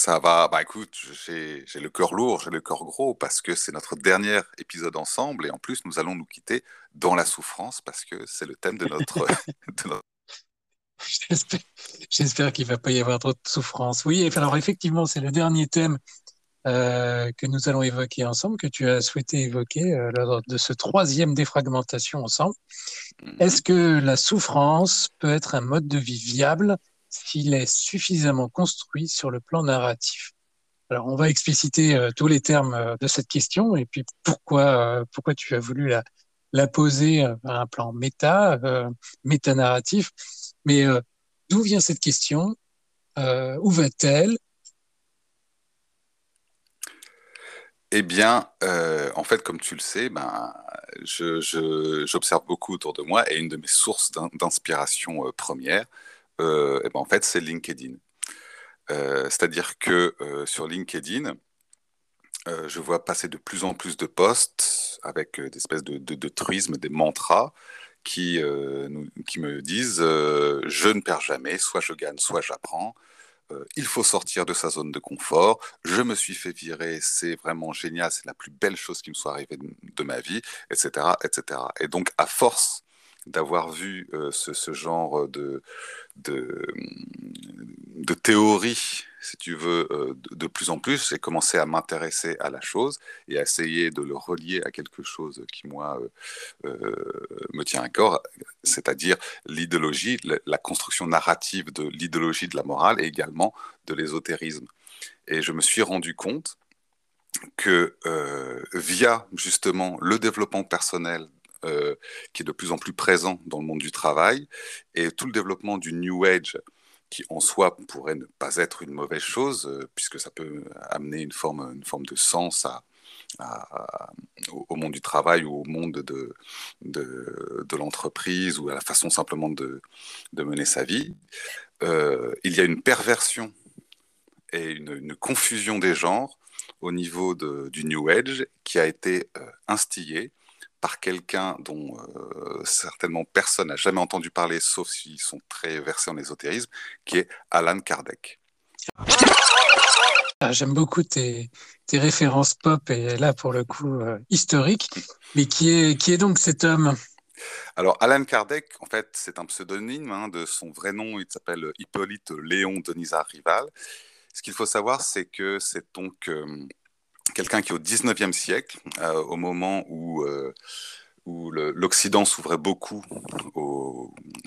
Ça va, bah écoute, j'ai le cœur lourd, j'ai le cœur gros parce que c'est notre dernier épisode ensemble et en plus nous allons nous quitter dans la souffrance parce que c'est le thème de notre. J'espère qu'il ne va pas y avoir trop de souffrance. Oui, alors effectivement, c'est le dernier thème euh, que nous allons évoquer ensemble, que tu as souhaité évoquer euh, lors de ce troisième défragmentation ensemble. Mhm. Est-ce que la souffrance peut être un mode de vie viable s'il est suffisamment construit sur le plan narratif. Alors, on va expliciter euh, tous les termes euh, de cette question et puis pourquoi, euh, pourquoi tu as voulu la, poser à un plan méta, méta-narratif. Mais d'où vient cette question? Où va-t-elle? Eh bien, en fait, comme tu le sais, ben, j'observe beaucoup autour de moi et une de mes sources d'inspiration première, euh, eh ben, en fait, c'est LinkedIn. Euh, c'est-à-dire que euh, sur LinkedIn, je vois passer de plus en plus de posts avec des espèces de, de, truismes, des mantras qui, qui me disent je ne perds jamais, soit je gagne, soit j'apprends. il faut sortir de sa zone de confort. Je me suis fait virer, c'est vraiment génial, c'est la plus belle chose qui me soit arrivée de, de ma vie, etc., etc. Et donc, à force d'avoir vu ce, ce, genre de, de, de théorie, si tu veux, de, plus en plus, j'ai commencé à m'intéresser à la chose et à essayer de le relier à quelque chose qui, moi, me tient à corps, c'est-à-dire l'idéologie, la construction narrative de l'idéologie de la morale et également de l'ésotérisme. Et je me suis rendu compte que via justement le développement personnel euh, qui est de plus en plus présent dans le monde du travail, et tout le développement du New Age, qui en soi pourrait ne pas être une mauvaise chose, euh, puisque ça peut amener une forme, une forme de sens au monde du travail ou au monde de, de, l'entreprise ou à la façon simplement de, de mener sa vie. Euh, il y a une perversion et une, confusion des genres au niveau du New Age qui a été instillée par quelqu'un dont euh, certainement personne n'a jamais entendu parler, sauf s'ils sont très versés en ésotérisme, qui est Alan Kardec. Ah, j'aime beaucoup tes, références pop et là pour le coup euh, historiques. Mais qui est, qui est donc cet homme? Alors, Alan Kardec, en fait, c'est un pseudonyme hein, de son vrai nom. Il s'appelle Hippolyte Léon Denisard Rival. Ce qu'il faut savoir, c'est que c'est donc euh, quelqu'un qui au 19e siècle, euh, au moment où, euh, l'Occident s'ouvrait beaucoup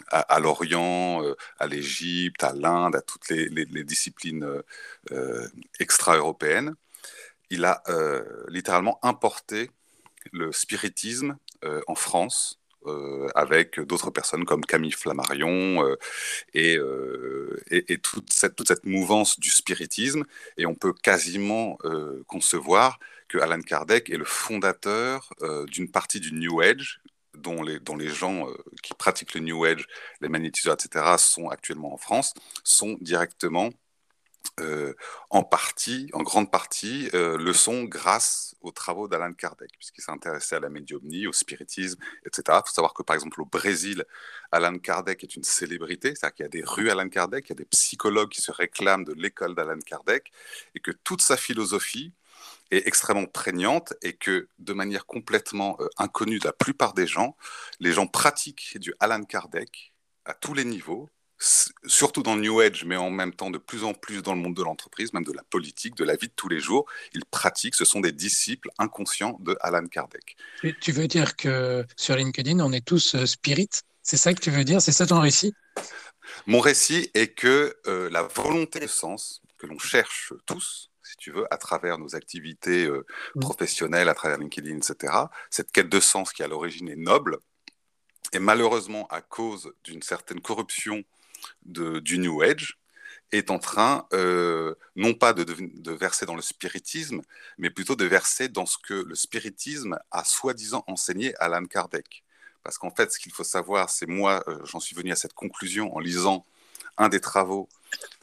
à, l'Orient, euh, à l'Égypte, à l'Inde, à toutes les, les disciplines extra-européennes, il a littéralement importé le spiritisme en France euh, avec d'autres personnes comme Camille Flammarion euh, euh, et, cette, toute, cette, mouvance du spiritisme. Et on peut quasiment concevoir que Alan Kardec est le fondateur d'une partie du New Age dont les, dont les gens qui pratiquent le New Age, les magnétiseurs, etc., sont actuellement en France, sont directement euh, en partie, en grande partie, euh, le sont grâce aux travaux d'Alan Kardec, puisqu'il s'est intéressé à la médiumnie, au spiritisme, etc. Il faut savoir que, par exemple, au Brésil, Alan Kardec est une célébrité, c'est-à-dire qu'il y a des rues Alan Kardec, il y a des psychologues qui se réclament de l'école d'Alan Kardec, et que toute sa philosophie est extrêmement prégnante et que, de manière complètement euh, inconnue de la plupart des gens, les gens pratiquent du Alan Kardec à tous les niveaux, surtout dans le New Age, mais en même temps de plus en plus dans le monde de l'entreprise, même de la politique, de la vie de tous les jours. Ils pratiquent, ce sont des disciples inconscients de Alan Kardec. Tu veux dire que sur LinkedIn, on est tous euh, spirit C'est ça que tu veux dire? C'est ça ton récit? Mon récit est que euh, la volonté de sens que l'on cherche tous, si tu veux, à travers nos activités euh, mmh. professionnelles, à travers LinkedIn, etc., cette quête de sens qui à l'origine est noble, et malheureusement à cause d'une certaine corruption du New Age, est en train, euh, non pas de, de, verser dans le spiritisme, mais plutôt de verser dans ce que le spiritisme a soi-disant enseigné à Alan Kardec. Parce qu'en fait, ce qu'il faut savoir, c'est moi, euh, j'en suis venu à cette conclusion en lisant un des travaux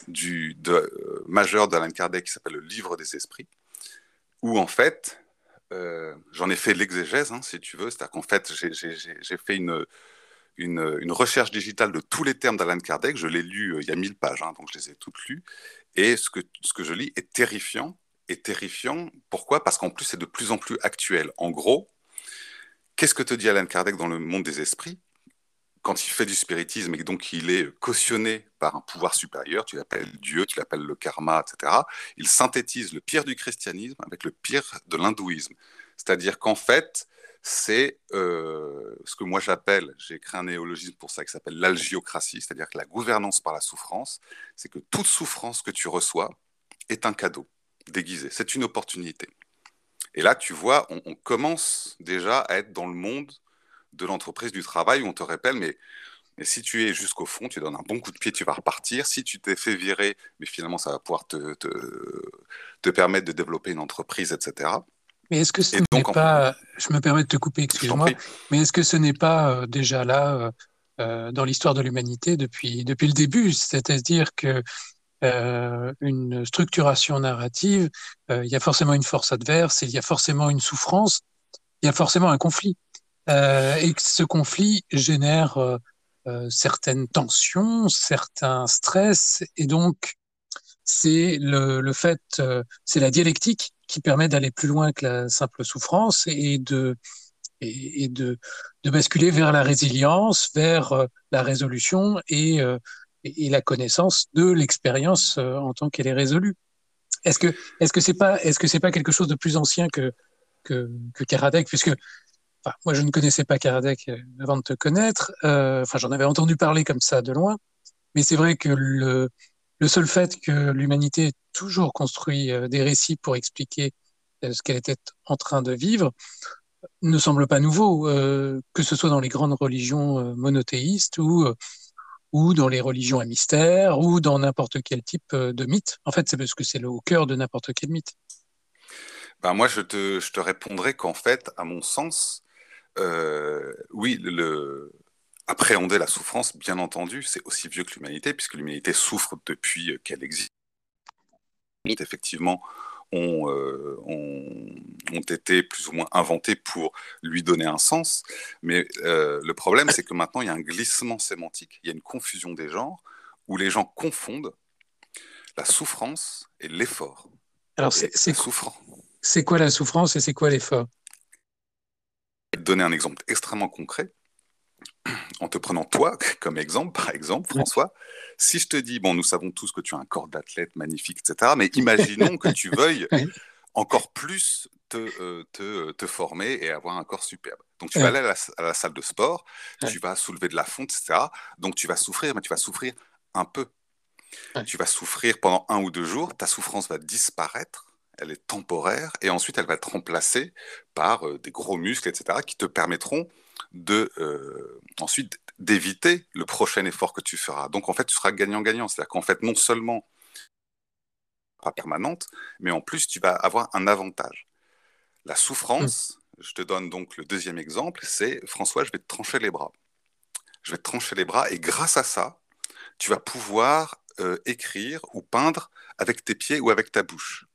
du, de, euh, majeur d'Alan Kardec qui s'appelle le Livre des Esprits, où en fait, j'en ai fait l'exégèse, hein, si tu veux, c'est-à-dire qu'en fait, j'ai fait une, une, recherche digitale de tous les termes d'Alan Kardec. Je l'ai lu euh, il y a 1000 pages, hein, donc je les ai toutes lues. Et ce que, ce que je lis est terrifiant. Et terrifiant, pourquoi? Parce qu'en plus, c'est de plus en plus actuel. En gros, qu'est-ce que te dit Alan Kardec dans le monde des esprits? Quand il fait du spiritisme et donc il est cautionné par un pouvoir supérieur, tu l'appelles Dieu, tu l'appelles le karma, etc., il synthétise le pire du christianisme avec le pire de l'hindouisme. C'est-à-dire qu'en fait, c'est euh, ce que moi j'appelle, j'ai créé un néologisme pour ça qui s'appelle l'algiocratie, c'est-à-dire que la gouvernance par la souffrance, c'est que toute souffrance que tu reçois est un cadeau déguisé, c'est une opportunité. Et là, tu vois, on, commence déjà à être dans le monde de l'entreprise du travail où on te rappelle, mais, si tu es jusqu'au fond, tu donnes un bon coup de pied, tu vas repartir. Si tu t'es fait virer, mais finalement, ça va pouvoir te permettre de développer une entreprise, etc. Mais est-ce que ce n'est pas, je me permets de te couper, excuse-moi, mais est-ce que ce n'est pas euh, déjà là euh, euh, dans l'histoire de l'humanité depuis, depuis le début C'est-à-dire que une structuration narrative, il y a forcément une force adverse, il y a forcément une souffrance, il y a forcément un conflit. et que ce conflit génère certaines tensions, certains stress, et donc c'est le, le, fait, c'est la dialectique qui permet d'aller plus loin que la simple souffrance et de, et, de, de, basculer vers la résilience, vers euh, la résolution et, euh, et la connaissance de l'expérience euh, en tant qu'elle est résolue. Est-ce que est-ce que c'est pas est-ce que c'est pas quelque chose de plus ancien que que, Karadec puisque moi je ne connaissais pas Karadec avant de te connaître enfin j'en avais entendu parler comme ça de loin mais c'est vrai que le le seul fait que l'humanité ait toujours construit euh, des récits pour expliquer euh, ce qu'elle était en train de vivre ne semble pas nouveau, euh, que ce soit dans les grandes religions monothéistes ou, ou dans les religions à mystère ou dans n'importe quel type de mythe. En fait, c'est parce que c'est au cœur de n'importe quel mythe. Ben moi, je te, je te répondrai qu'en fait, à mon sens, oui, le, appréhender la souffrance, bien entendu, c'est aussi vieux que l'humanité, puisque l'humanité souffre depuis euh, qu'elle existe. Effectivement, euh, ont, ont, été plus ou moins inventés pour lui donner un sens. Mais euh, le problème, c'est que maintenant, il y a un glissement sémantique, il y a une confusion des genres, où les gens confondent la souffrance et l'effort. Alors, c'est souffrant. C'est quoi la souffrance et c'est quoi l'effort? Je vais te donner un exemple extrêmement concret en te prenant toi comme exemple, par exemple, François, si je te dis, bon, nous savons tous que tu as un corps d'athlète magnifique, etc., mais imaginons que tu veuilles encore plus te, euh, te, te, former et avoir un corps superbe. Donc, tu vas aller à la, salle de sport, tu vas soulever de la fonte, etc. Donc, tu vas souffrir, mais tu vas souffrir un peu. Tu vas souffrir pendant un ou deux jours, ta souffrance va disparaître, elle est temporaire, et ensuite elle va être remplacée par euh, des gros muscles, etc., qui te permettront de euh, ensuite d'éviter le prochain effort que tu feras. Donc en fait, tu seras gagnant-gagnant. C'est-à-dire qu'en fait, non seulement pas permanente, mais en plus, tu vas avoir un avantage. La souffrance, hmm. je te donne donc le deuxième exemple, c'est François, je vais te trancher les bras. Je vais te trancher les bras et grâce à ça, tu vas pouvoir euh, écrire ou peindre avec tes pieds ou avec ta bouche.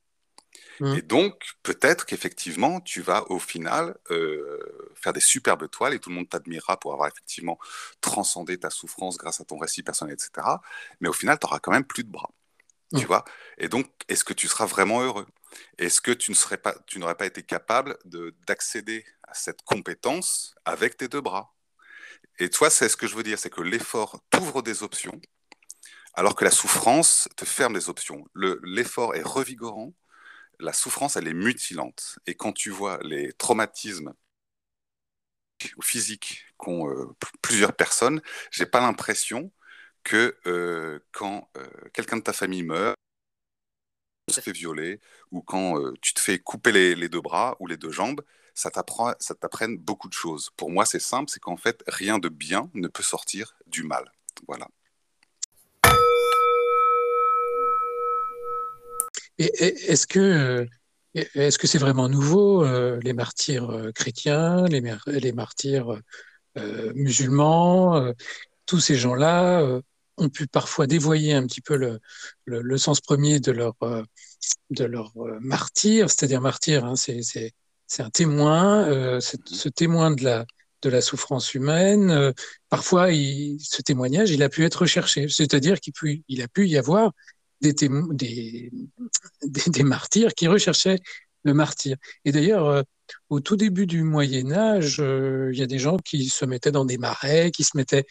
Mmh. Et donc, peut-être qu'effectivement, tu vas au final euh, faire des superbes toiles et tout le monde t'admirera pour avoir effectivement transcendé ta souffrance grâce à ton récit personnel, etc. Mais au final, tu n'auras quand même plus de bras. Tu mmh. vois Et donc, est-ce que tu seras vraiment heureux? Est-ce que tu ne serais pas, tu n'aurais pas été capable d'accéder à cette compétence avec tes deux bras? Et toi, c'est ce que je veux dire, c'est que l'effort t'ouvre des options Alors que la souffrance te ferme des options. L'effort est revigorant, la souffrance, elle est mutilante. Et quand tu vois les traumatismes physiques qu'ont euh, plusieurs personnes, j'ai pas l'impression que euh, quand euh, quelqu'un de ta famille meurt, se fait violer, ou quand tu te fais couper les, deux bras ou les deux jambes, ça t'apprenne beaucoup de choses. Pour moi, c'est simple, c'est qu'en fait, rien de bien ne peut sortir du mal. Voilà. Est-ce que euh, est-ce que c'est vraiment nouveau euh, les martyrs euh, chrétiens, les, les martyrs musulmans, tous ces gens-là ont pu parfois dévoyer un petit peu le, le, sens premier de leur de leur martyr, c'est-à-dire martyr, hein, c'est un témoin, ce témoin de la de la souffrance humaine. parfois, il, ce témoignage, il a pu être recherché, c'est-à-dire qu'il il a pu y avoir des, martyrs qui recherchaient le martyr. Et d'ailleurs, euh, au tout début du Moyen Âge, euh, il y a des gens qui se mettaient dans des marais, qui se mettaient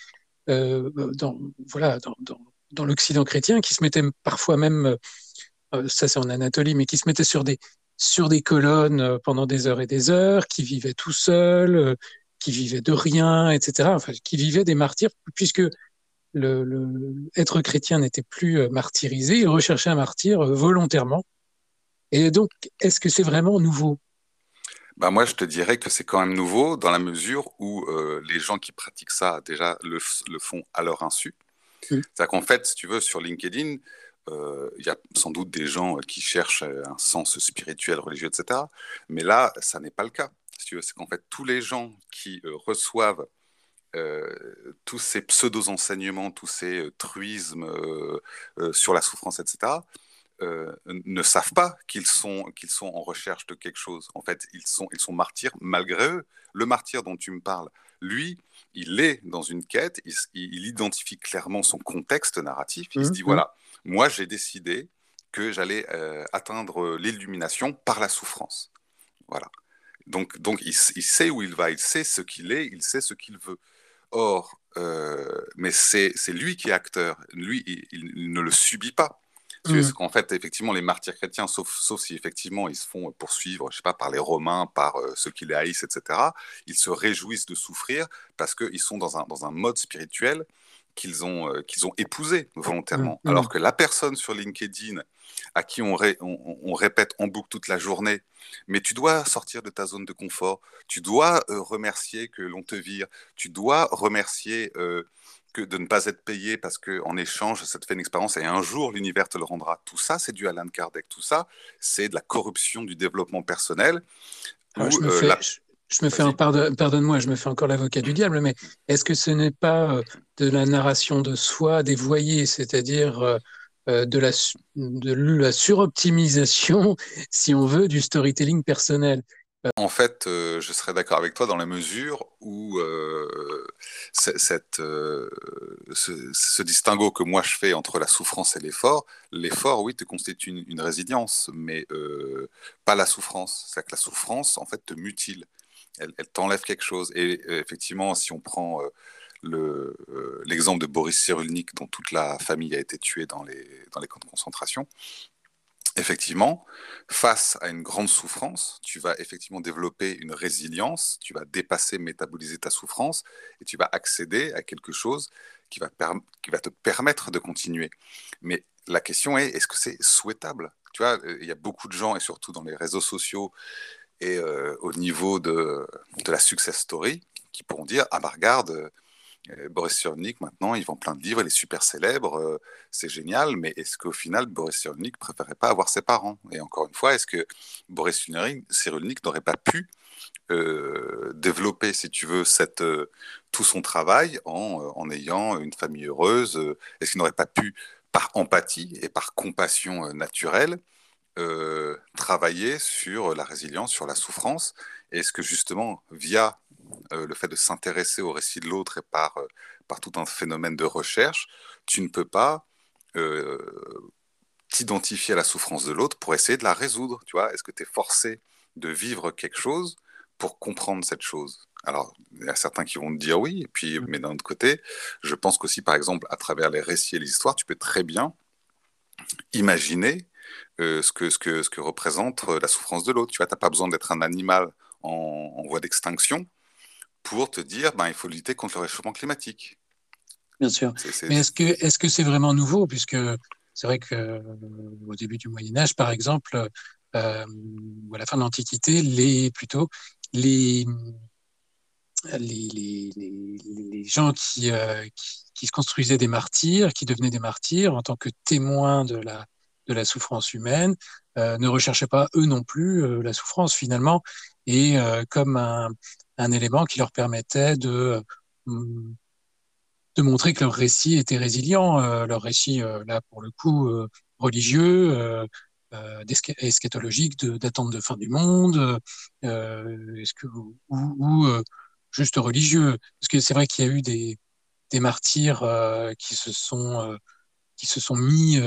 euh, dans, voilà, dans, dans, dans l'Occident chrétien, qui se mettaient parfois même, ça c'est en Anatolie, mais qui se mettaient sur des, sur des colonnes pendant des heures et des heures, qui vivaient tout seuls, qui vivaient de rien, etc. Enfin, qui vivaient des martyrs, puisque le, être chrétien n'était plus euh, martyrisé, il recherchait un martyr euh, volontairement. Et donc, est-ce que c'est vraiment nouveau? Bah moi, je te dirais que c'est quand même nouveau dans la mesure où euh, les gens qui pratiquent ça déjà le, font à leur insu. C'est-à-dire qu'en fait, si tu veux, sur LinkedIn, il y a sans doute des gens qui cherchent un sens spirituel, religieux, etc. Mais là, ça n'est pas le cas. Si tu veux, c'est qu'en fait, tous les gens qui reçoivent euh, tous ces pseudo-enseignements, tous ces euh, truismes euh, sur la souffrance, etc., ne savent pas qu'ils sont, qu'ils sont en recherche de quelque chose. En fait, ils sont, ils sont martyrs malgré eux. Le martyr dont tu me parles, lui, il est dans une quête, il, identifie clairement son contexte narratif, il se dit, mmh, mmh. voilà, moi j'ai décidé que j'allais atteindre l'illumination par la souffrance. Voilà. Donc, donc il, il, sait où il va, il sait ce qu'il est, il sait ce qu'il veut. Or, euh, mais c'est lui qui est acteur. Lui, il, ne le subit pas. Mmh. Parce qu'en fait, effectivement, les martyrs chrétiens, sauf, sauf si effectivement ils se font poursuivre, je sais pas, par les Romains, par euh, ceux qui les haïssent, etc., ils se réjouissent de souffrir parce qu'ils sont dans un, dans un mode spirituel qu'ils ont, euh, qu'ils ont épousé volontairement. Mmh. Alors que la personne sur LinkedIn à qui on, on, répète en boucle toute la journée, mais tu dois sortir de ta zone de confort, tu dois euh, remercier que l'on te vire, tu dois remercier euh, que de ne pas être payé parce qu'en échange, ça te fait une expérience et un jour l'univers te le rendra. Tout ça, c'est du Alan Kardec, tout ça, c'est de la corruption du développement personnel. je, me fais, je, me fais, un pardonne-moi, je me fais encore l'avocat du diable, mais est-ce que ce n'est pas de la narration de soi dévoyée, c'est-à-dire euh, de, la, de la suroptimisation, si on veut, du storytelling personnel. En fait, euh, je serais d'accord avec toi dans la mesure où euh, cette, ce, distinguo que moi je fais entre la souffrance et l'effort, l'effort, oui, te constitue une, résilience, mais pas la souffrance. C'est-à-dire que la souffrance, en fait, te mutile. Elle t'enlève quelque chose. Et effectivement, si on prend euh, l'exemple de Boris Cyrulnik, dont toute la famille a été tuée dans les, camps de concentration, effectivement, face à une grande souffrance, tu vas effectivement développer une résilience, tu vas dépasser, métaboliser ta souffrance et tu vas accéder à quelque chose qui va, qui va te permettre de continuer. Mais la question est, est-ce que c'est souhaitable? Tu vois, il y a beaucoup de gens, et surtout dans les réseaux sociaux et euh, au niveau de, de, la success story, qui pourront dire, ah bah regarde, euh, Boris Cyrulnik, maintenant, il vend plein de livres, il est super célèbre, euh, c'est génial, mais est-ce qu'au final, Boris Cyrulnik préférait pas avoir ses parents? Et encore une fois, est-ce que Boris Cyrulnik n'aurait pas pu euh, développer, si tu veux, tout son travail en, en, ayant une famille heureuse? Est-ce qu'il n'aurait pas pu, par empathie et par compassion naturelle, travailler sur la résilience, sur la souffrance? Est-ce que justement, via euh, le fait de s'intéresser au récit de l'autre et par, euh, par tout un phénomène de recherche, tu ne peux pas euh, t'identifier à la souffrance de l'autre pour essayer de la résoudre. Tu vois, est-ce que tu es forcé de vivre quelque chose pour comprendre cette chose? Alors, il y a certains qui vont te dire oui, et puis, mais d'un autre côté, je pense qu'aussi, par exemple, à travers les récits et les histoires, tu peux très bien imaginer euh, ce, que, ce, que, ce que représente la souffrance de l'autre. Tu vois, tu n'as pas besoin d'être un animal en, voie d'extinction pour te dire ben, il faut lutter contre le réchauffement climatique. Bien sûr. Mais est-ce que est-ce que c'est vraiment nouveau? Puisque c'est vrai que euh, début du Moyen Âge, par exemple, euh, ou à la fin de l'Antiquité, les plutôt les les, les, les, gens qui, euh, qui, qui, se construisaient des martyrs, qui devenaient des martyrs en tant que témoins de la, de la souffrance humaine, ne recherchaient pas eux non plus la souffrance finalement, et comme un, un, élément qui leur permettait de, de montrer que leur récit était résilient, euh, leur récit là pour le coup religieux, eschatologique, d'attente de, fin du monde, est-ce que, ou, ou juste religieux. Parce que c'est vrai qu'il y a eu des, des martyrs euh, qui se sont euh, qui se sont mis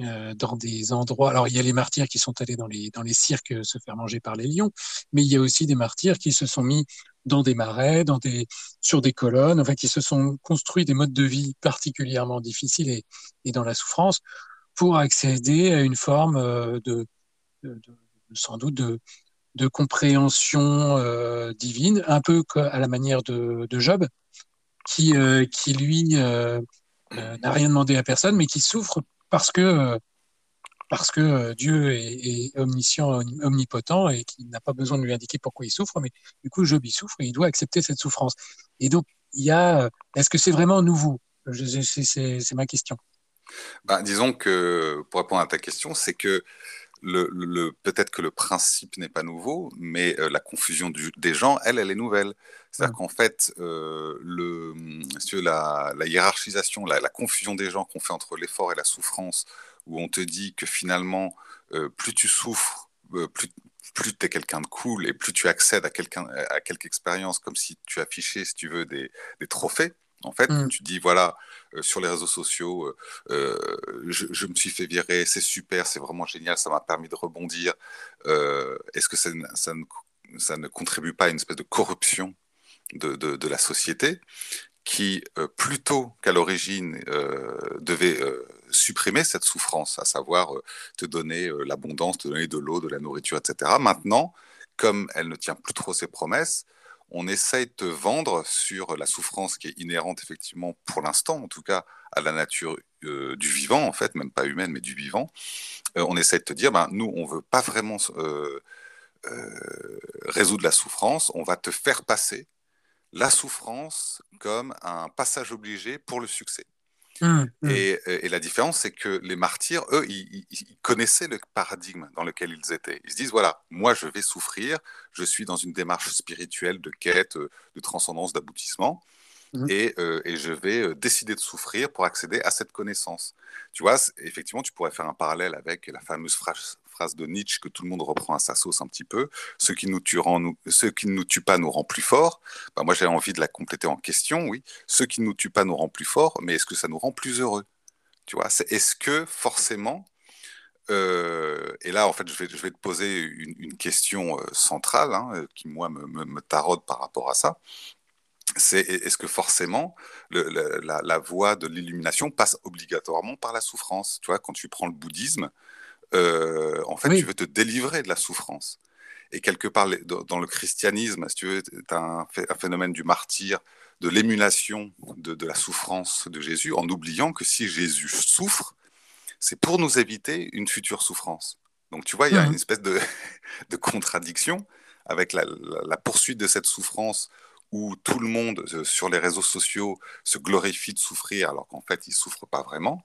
euh, dans des endroits. Alors il y a les martyrs qui sont allés dans les dans les cirques se faire manger par les lions, mais il y a aussi des martyrs qui se sont mis dans des marais, dans des sur des colonnes, enfin qui se sont construits des modes de vie particulièrement difficiles et, et dans la souffrance pour accéder à une forme de, de, sans doute de, de compréhension euh, divine, un peu à la manière de, de Job, qui, euh, qui lui euh, n'a rien demandé à personne, mais qui souffre parce que, parce que Dieu est, omniscient, omnipotent et qui n'a pas besoin de lui indiquer pourquoi il souffre, mais du coup Job il souffre et il doit accepter cette souffrance. Et donc il y a, est-ce que c'est vraiment nouveau? C'est ma question. Ben, disons que pour répondre à ta question, c'est que le, peut-être que le principe n'est pas nouveau, mais euh, la confusion des gens, elle, elle est nouvelle. C'est-à-dire qu'en fait, euh, le, la, la, hiérarchisation, la, confusion des gens qu'on fait entre l'effort et la souffrance, où on te dit que finalement, euh, plus tu souffres, plus, plus tu es quelqu'un de cool et plus tu accèdes à, quelque expérience comme si tu affichais, si tu veux, des, des trophées. En fait, mmh. tu dis, voilà, sur les réseaux sociaux, euh, euh, je, me suis fait virer, c'est super, c'est vraiment génial, ça m'a permis de rebondir. Euh, Est-ce que ça, ne, contribue pas à une espèce de corruption de, la société qui, euh, plutôt qu'à l'origine, euh, devait supprimer cette souffrance, à savoir te donner l'abondance, te donner de l'eau, de la nourriture, etc. Maintenant, comme elle ne tient plus trop ses promesses, on essaye de te vendre sur la souffrance qui est inhérente effectivement pour l'instant, en tout cas à la nature euh, du vivant en fait, même pas humaine mais du vivant. Euh, on essaye de te dire, ben, nous on veut pas vraiment euh, résoudre la souffrance, on va te faire passer la souffrance comme un passage obligé pour le succès. Mmh, mmh. Et, et, la différence, c'est que les martyrs, eux, ils, ils, connaissaient le paradigme dans lequel ils étaient. Ils se disent, voilà, moi, je vais souffrir, je suis dans une démarche spirituelle de quête, de transcendance, d'aboutissement, mmh. et, euh, et, je vais décider de souffrir pour accéder à cette connaissance. Tu vois, effectivement, tu pourrais faire un parallèle avec la fameuse phrase, phrase de Nietzsche que tout le monde reprend à sa sauce un petit peu, ce qui, nous nous, qui ne nous tue pas nous rend plus forts. Ben moi, j'ai envie de la compléter en question, oui. Ce qui ne nous tue pas nous rend plus forts, mais est-ce que ça nous rend plus heureux? Tu vois, est-ce que forcément, euh, et là, en fait, je vais, te poser une, question euh, centrale hein, euh, qui, moi, me, me, taraude par rapport à ça. C'est est-ce que forcément la, la, voie de l'illumination passe obligatoirement par la souffrance? Tu vois, quand tu prends le bouddhisme, euh, en fait, oui. tu veux te délivrer de la souffrance. Et quelque part, dans le christianisme, si tu veux, tu as un, phénomène du martyr, de l'émulation de, de, la souffrance de Jésus, en oubliant que si Jésus souffre, c'est pour nous éviter une future souffrance. Donc tu vois, il y a mmh. une espèce de, de contradiction avec la, la, la, poursuite de cette souffrance où tout le monde euh, sur les réseaux sociaux se glorifie de souffrir alors qu'en fait, il ne souffre pas vraiment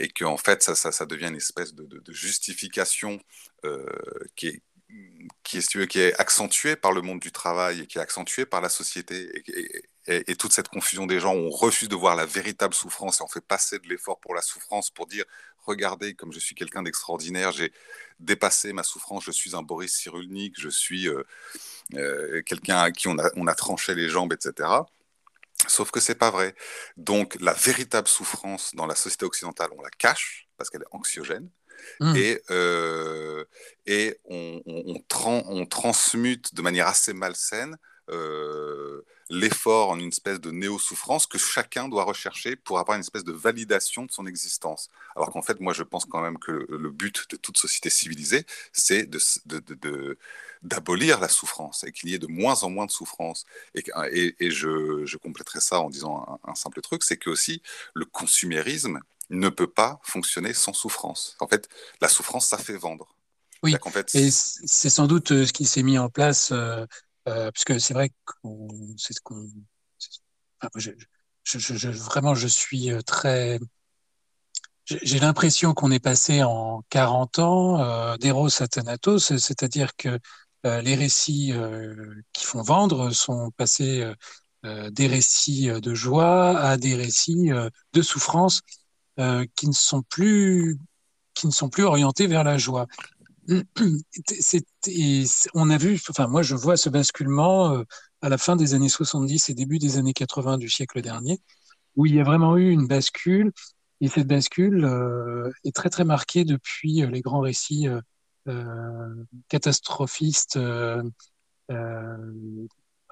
et qu'en fait, ça, ça, devient une espèce de, justification euh, qui est qui est, qui est accentuée par le monde du travail et qui est accentuée par la société et, toute cette confusion des gens où on refuse de voir la véritable souffrance et on fait passer de l'effort pour la souffrance pour dire regardez comme je suis quelqu'un d'extraordinaire j'ai dépassé ma souffrance je suis un Boris Cyrulnik je suis euh, euh, quelqu'un à qui on a tranché les jambes etc Sauf que c'est pas vrai. Donc la véritable souffrance dans la société occidentale, on la cache parce qu'elle est anxiogène. Mmh. Et, euh, et on, on, on, tran on, transmute de manière assez malsaine l'effort en une espèce de néo-souffrance que chacun doit rechercher pour avoir une espèce de validation de son existence. Alors qu'en fait, moi, je pense quand même que le but de toute société civilisée, c'est d'abolir de, de, la souffrance et qu'il y ait de moins en moins de souffrance. Et, et, je, je, compléterai ça en disant un, un simple truc, c'est que aussi le consumérisme ne peut pas fonctionner sans souffrance. En fait, la souffrance, ça fait vendre. Oui, fait, et c'est sans doute euh, ce qui s'est mis en place, euh, euh, puisque c'est vrai que c'est ce qu'on... Vraiment, je suis euh, très... J'ai l'impression qu'on est passé en 40 ans euh, d'Eros à Thanatos, c'est-à-dire que euh, les récits qui font vendre sont passés des récits de joie à des récits de souffrance euh, qui ne sont plus qui ne sont plus orientés vers la joie. On a vu, enfin moi je vois ce basculement euh, à la fin des années 70 et début des années 80 du siècle dernier, où il y a vraiment eu une bascule, et cette bascule euh, est très très marquée depuis les grands récits catastrophistes, en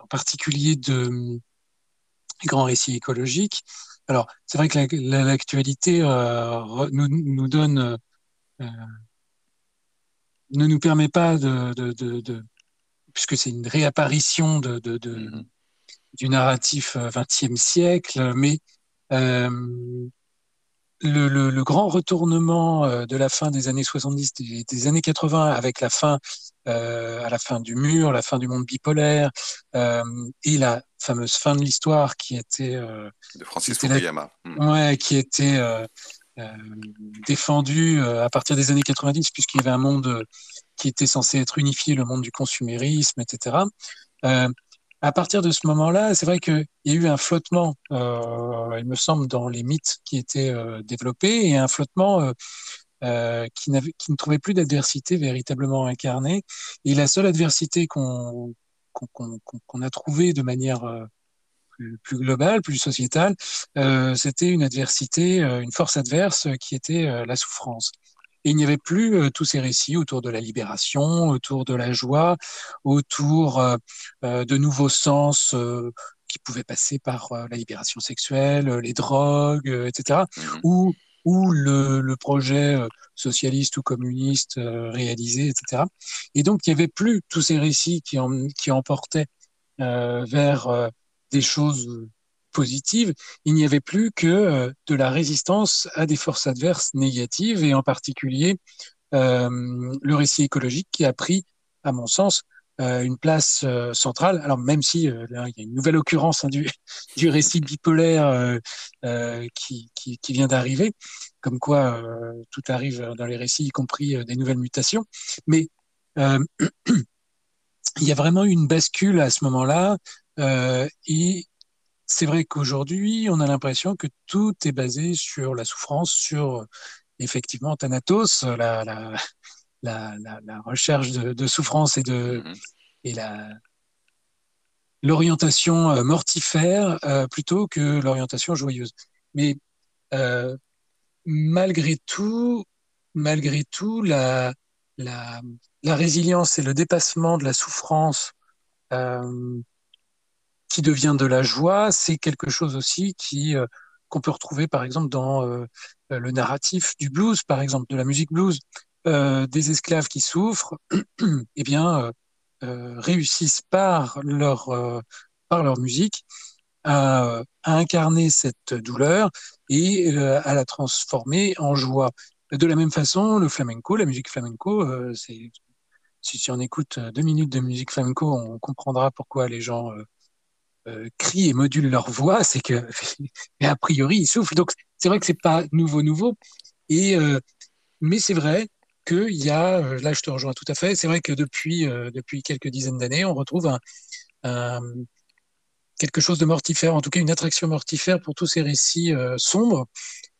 particulier de grands récits écologiques, alors, c'est vrai que l'actualité euh, nous, donne, euh, ne nous permet pas de, de, de, de puisque c'est une réapparition de, de, mm-hmm. du narratif XXe euh, siècle, mais euh, le, le, le, grand retournement euh, de la fin des années 70, des, des années 80, avec la fin, euh, à la fin du mur, la fin du monde bipolaire, euh, et la fameuse fin de l'histoire qui était de Francis Fukuyama, hmm. ouais, qui était euh, défendue à partir des années 90, puisqu'il y avait un monde qui était censé être unifié, le monde du consumérisme, etc. Euh, à partir de ce moment-là, c'est vrai qu'il y a eu un flottement, euh, il me semble, dans les mythes qui étaient euh, développés, et un flottement euh, euh qui, ne trouvait plus d'adversité véritablement incarnée. Et la seule adversité qu'on a trouvée de manière euh, plus, plus, globale, plus sociétale, euh, c'était une adversité, une force adverse qui était la souffrance. Et il n'y avait plus euh, tous ces récits autour de la libération, autour de la joie, autour euh, euh, de nouveaux sens qui pouvaient passer par la libération sexuelle, les drogues, etc. Mmh ou ou le, le, projet socialiste ou communiste réalisé, etc. Et donc, il n'y avait plus tous ces récits qui, en, qui emportaient vers des choses positive, il n'y avait plus que euh, de la résistance à des forces adverses négatives, et en particulier euh, le récit écologique qui a pris, à mon sens, euh, une place euh, centrale. Alors même si euh, il y a une nouvelle occurrence hein, du, du récit bipolaire qui, qui, qui, vient d'arriver, comme quoi tout arrive dans les récits, y compris des nouvelles mutations, mais il y a vraiment eu une bascule à ce moment-là, et c'est vrai qu'aujourd'hui, on a l'impression que tout est basé sur la souffrance, sur effectivement Thanatos, la, la, la, la recherche de, de, souffrance et de mm-hmm. et la l'orientation euh, mortifère euh, plutôt que l'orientation joyeuse. Mais euh, malgré tout, malgré tout, la, la, la résilience et le dépassement de la souffrance euh, qui devient de la joie, c'est quelque chose aussi qui euh, qu'on peut retrouver par exemple dans euh, euh, le narratif du blues, par exemple de la musique blues, des esclaves qui souffrent, eh bien réussissent par leur par leur musique à, à, incarner cette douleur et à la transformer en joie. De la même façon, le flamenco, la musique flamenco, c'est si on écoute deux minutes de musique flamenco, on comprendra pourquoi les gens euh, crient et modulent leur voix, c'est que, a priori, ils soufflent. Donc, c'est vrai que c'est pas nouveau, nouveau. Et, euh, mais c'est vrai qu'il y a, euh, là, je te rejoins tout à fait. C'est vrai que depuis, depuis quelques dizaines d'années, on retrouve un, quelque chose de mortifère, en tout cas une attraction mortifère pour tous ces récits sombres.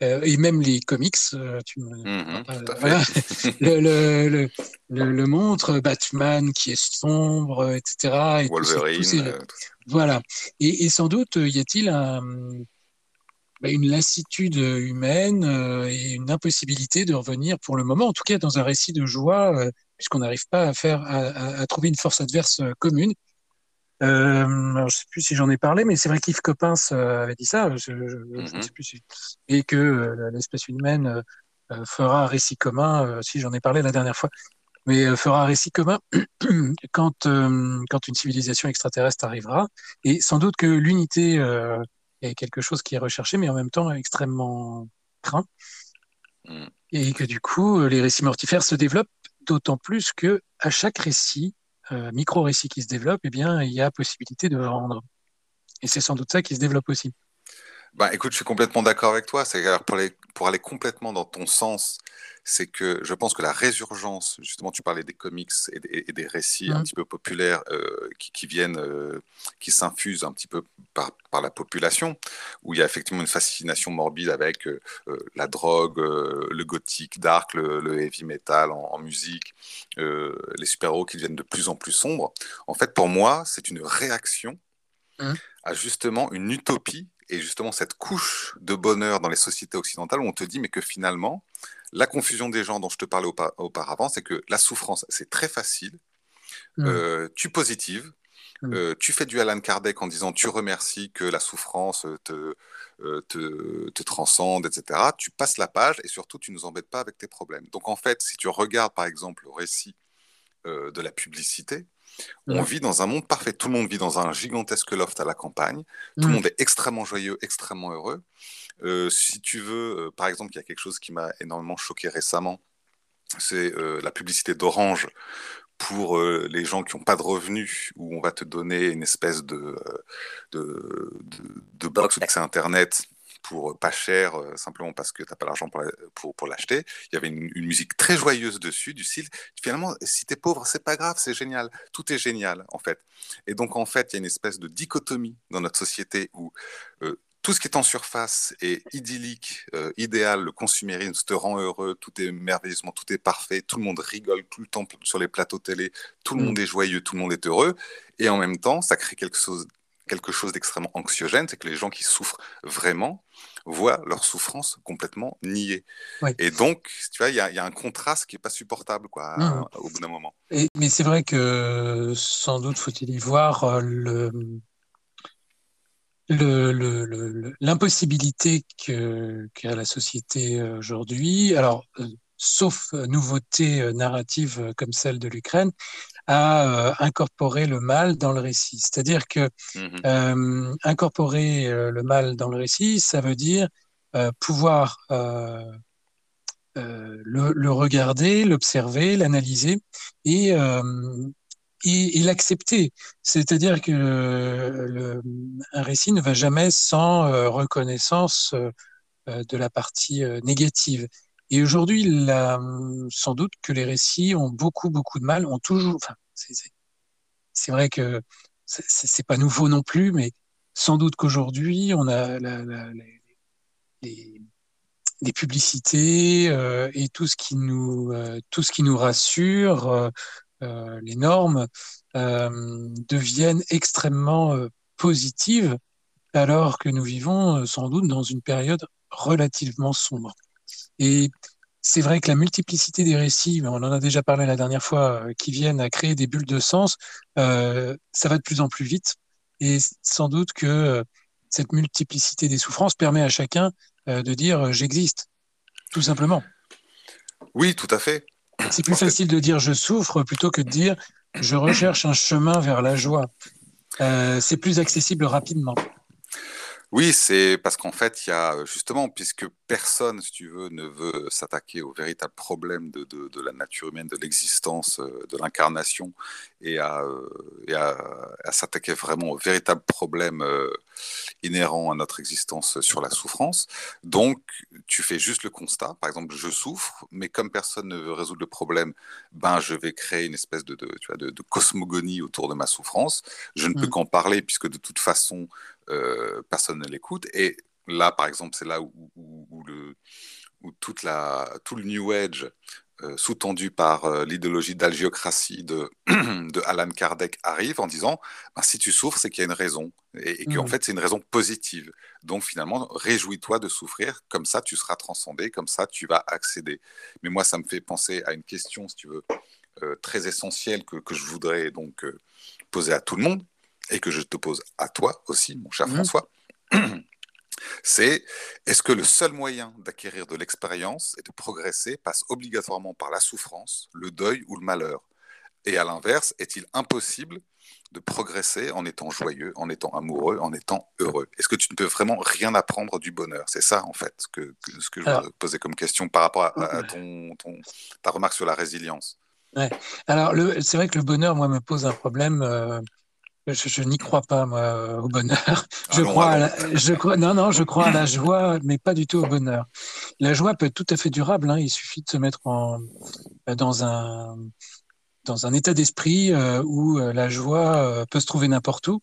Euh, et même les comics, euh, tu me, mmh, voilà, le, le, le, le, montre, Batman qui est sombre, etc. Et Wolverine. Ces, euh, voilà. Et, et, sans doute, y a-t-il un, bah, une lassitude humaine et une impossibilité de revenir pour le moment, en tout cas dans un récit de joie, puisqu'on n'arrive pas à faire, à, à, trouver une force adverse commune. Euh, je ne sais plus si j'en ai parlé, mais c'est vrai qu'Yves Coppens avait dit ça, je, ne sais mm-hmm. plus et que l'espèce humaine fera un récit commun, si j'en ai parlé la dernière fois, mais fera un récit commun quand, quand une civilisation extraterrestre arrivera, et sans doute que l'unité est quelque chose qui est recherché, mais en même temps extrêmement craint. Mm. Et que du coup, les récits mortifères se développent d'autant plus que à chaque récit, euh, micro-récit qui se développe, eh bien, il y a possibilité de vendre. Et c'est sans doute ça qui se développe aussi. Bah, écoute, je suis complètement d'accord avec toi. C'est pour, pour aller complètement dans ton sens, c'est que je pense que la résurgence, justement, tu parlais des comics et des, récits un mmh. petit peu populaires euh, qui, viennent, euh, qui s'infusent un petit peu par, par, la population, où il y a effectivement une fascination morbide avec euh, la drogue, le gothique dark, le, heavy metal en, musique, les super-héros qui deviennent de plus en plus sombres. En fait, pour moi, c'est une réaction mmh. à justement une utopie et justement cette couche de bonheur dans les sociétés occidentales où on te dit mais que finalement, la confusion des gens dont je te parlais auparavant, c'est que la souffrance, c'est très facile. Mmh. Euh, tu positives, mmh. euh, tu fais du Alan Kardec en disant tu remercies que la souffrance te, euh, te, te, transcende, etc. Tu passes la page et surtout tu ne nous embêtes pas avec tes problèmes. Donc en fait, si tu regardes par exemple le récit de la publicité, on vit dans un monde parfait. Tout le monde vit dans un gigantesque loft à la campagne. Tout le monde est extrêmement joyeux, extrêmement heureux. Euh, si tu veux, euh, par exemple, il y a quelque chose qui m'a énormément choqué récemment, c'est euh, la publicité d'Orange pour les gens qui n'ont pas de revenus, où on va te donner une espèce de, de, de, de box d'accès Internet pour pas cher, euh, simplement parce que tu n'as pas l'argent pour, pour, l'acheter. Il y avait une, musique très joyeuse dessus, du style, finalement, si tu es pauvre, c'est pas grave, c'est génial. Tout est génial, en fait. Et donc, en fait, il y a une espèce de dichotomie dans notre société où euh, tout ce qui est en surface est idyllique, euh, idéal, le consumérisme te rend heureux, tout est merveilleusement, tout est parfait, tout le monde rigole tout le temps sur les plateaux télé, tout le mm. monde est joyeux, tout le monde est heureux, et en même temps, ça crée quelque chose quelque chose d'extrêmement anxiogène, c'est que les gens qui souffrent vraiment voient leur souffrance complètement niée. Et donc, tu vois, il y, a un contraste qui n'est pas supportable quoi, mmh. au bout d'un moment. mais c'est vrai que sans doute faut-il y voir euh, le, l'impossibilité le, qu'a la société aujourd'hui. Alors, euh, sauf nouveauté narrative comme celle de l'Ukraine, à euh, incorporer le mal dans le récit. C'est-à-dire que mmh euh, incorporer euh, le mal dans le récit, ça veut dire pouvoir le, regarder, l'observer, l'analyser et, et, l'accepter. C'est-à-dire que le, un récit ne va jamais sans reconnaissance de la partie négative. Et aujourd'hui, sans doute que les récits ont beaucoup, beaucoup de mal, ont toujours. Enfin, c'est vrai que c'est pas nouveau non plus, mais sans doute qu'aujourd'hui, on a la, la, les, les, publicités euh, et tout ce qui nous, euh, tout ce qui nous rassure, euh, euh les normes, euh, deviennent extrêmement positives, alors que nous vivons sans doute dans une période relativement sombre. Et c'est vrai que la multiplicité des récits, on en a déjà parlé la dernière fois, euh, qui viennent à créer des bulles de sens, euh, ça va de plus en plus vite. Et sans doute que euh, cette multiplicité des souffrances permet à chacun de dire j'existe, tout simplement. Oui, tout à fait. C'est plus facile de dire je souffre plutôt que de dire je recherche un chemin vers la joie. c'est plus accessible rapidement. Oui, c'est parce qu'en fait, il y a justement, puisque personne, si tu veux, ne veut s'attaquer au véritable problème de, de, la nature humaine, de l'existence, de l'incarnation, et à, et à, s'attaquer vraiment au véritable problème inhérent à notre existence sur la souffrance. Donc, tu fais juste le constat, par exemple, je souffre, mais comme personne ne veut résoudre le problème, ben, je vais créer une espèce de, de tu vois, de, cosmogonie autour de ma souffrance. Je ne peux mmh. qu'en parler, puisque de toute façon, euh, personne ne l'écoute. Et là, par exemple, c'est là où, le, toute la, tout le New Age, euh, sous-tendu par euh, l'idéologie d'algiocratie de, de, Alan Kardec, arrive en disant ben, si tu souffres, c'est qu'il y a une raison. Et, qu'en mmh. fait, c'est une raison positive. Donc, finalement, réjouis-toi de souffrir, comme ça, tu seras transcendé, comme ça, tu vas accéder. Mais moi, ça me fait penser à une question, si tu veux, très essentielle que, que je voudrais donc poser à tout le monde et que je te pose à toi aussi, mon cher mmh. François, c'est est-ce que le seul moyen d'acquérir de l'expérience et de progresser passe obligatoirement par la souffrance, le deuil ou le malheur? Et à l'inverse, est-il impossible de progresser en étant joyeux, en étant amoureux, en étant heureux? Est-ce que tu ne peux vraiment rien apprendre du bonheur? C'est ça, en fait, que, ce que je voulais poser comme question par rapport à, ton, ta remarque sur la résilience. Ouais. Alors, c'est vrai que le bonheur, moi, me pose un problème. Euh, je, n'y crois pas, moi, au bonheur. Je crois, à la, je crois, non, non, je crois à la joie, mais pas du tout au bonheur. La joie peut être tout à fait durable. Hein. Il suffit de se mettre en, dans un, dans un état d'esprit euh, où euh, la joie euh, peut se trouver n'importe où.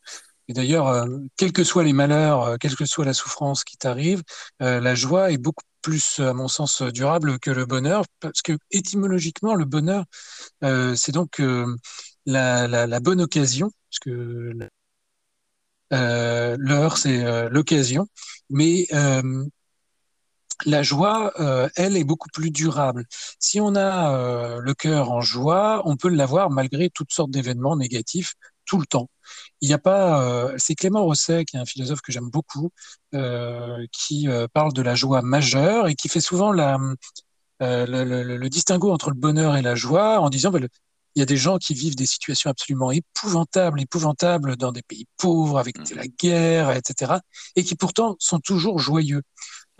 Et d'ailleurs, quels que soient les malheurs, quelle que soit la souffrance qui t'arrive, la joie est beaucoup plus, à mon sens, durable que le bonheur, parce que étymologiquement, le bonheur, c'est donc la, la, la, bonne occasion, parce que euh, l'heure, c'est euh, l'occasion, mais euh, la joie, elle, est beaucoup plus durable. Si on a le cœur en joie, on peut l'avoir malgré toutes sortes d'événements négatifs tout le temps. Il n'y a pas. c'est Clément Rosset, qui est un philosophe que j'aime beaucoup, qui parle de la joie majeure et qui fait souvent le, distinguo entre le bonheur et la joie en disant bah, il y a des gens qui vivent des situations absolument épouvantables, épouvantables dans des pays pauvres, avec mmh. la guerre, etc., et qui pourtant sont toujours joyeux.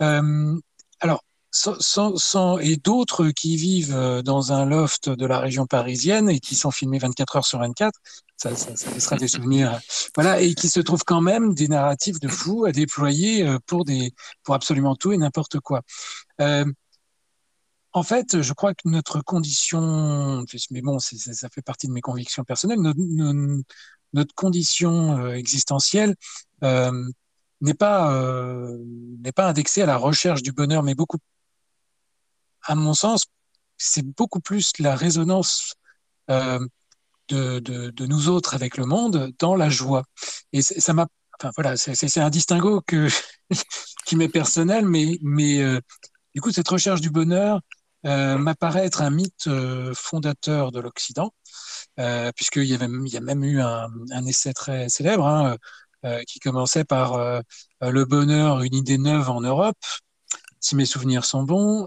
Euh, alors, sans, sans, et d'autres qui vivent euh, dans un loft de la région parisienne et qui sont filmés 24 heures sur 24, ça, ça, ça laissera des souvenirs, voilà, et qui se trouvent quand même des narratifs de fous à déployer euh, pour des, pour absolument tout et n'importe quoi. Euh, en fait, je crois que notre condition, mais bon, ça fait partie de mes convictions personnelles, notre, condition euh, existentielle euh, n'est pas euh, pas indexée à la recherche du bonheur, mais beaucoup, à mon sens, c'est beaucoup plus la résonance de, de, nous autres avec le monde dans la joie. Et ça m'a, enfin voilà, c'est un distinguo que qui m'est personnel, mais mais du coup, cette recherche du bonheur, m'apparaît être un mythe euh, fondateur de l'Occident, euh, puisqu'il y, il y a même eu un, essai très célèbre hein, euh, qui commençait par euh, Le bonheur, une idée neuve en Europe, si mes souvenirs sont bons,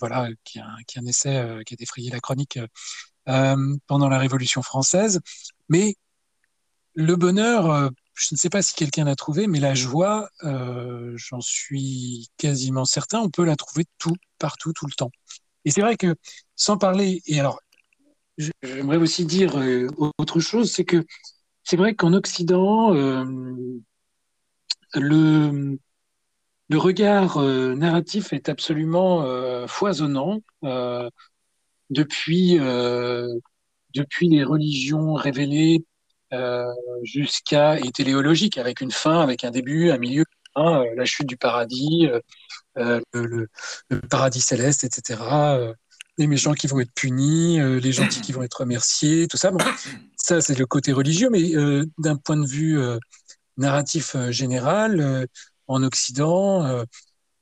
voilà, qui est un, qui est un essai qui a défrayé la chronique pendant la Révolution française. Mais le bonheur je ne sais pas si quelqu'un l'a trouvé, mais la joie, euh, j'en suis quasiment certain, on peut la trouver tout, partout, tout le temps. Et c'est vrai que, sans parler, et alors, j'aimerais aussi dire euh, autre chose, c'est que c'est vrai qu'en Occident, euh, le, le regard narratif est absolument foisonnant depuis, depuis les religions révélées jusqu'à et téléologique, avec une fin, avec un début, un milieu, hein, euh, la chute du paradis, euh, le, paradis céleste, etc. les méchants qui vont être punis, les gentils qui vont être remerciés, tout ça. Bon, ça, c'est le côté religieux, mais d'un point de vue narratif général, en Occident,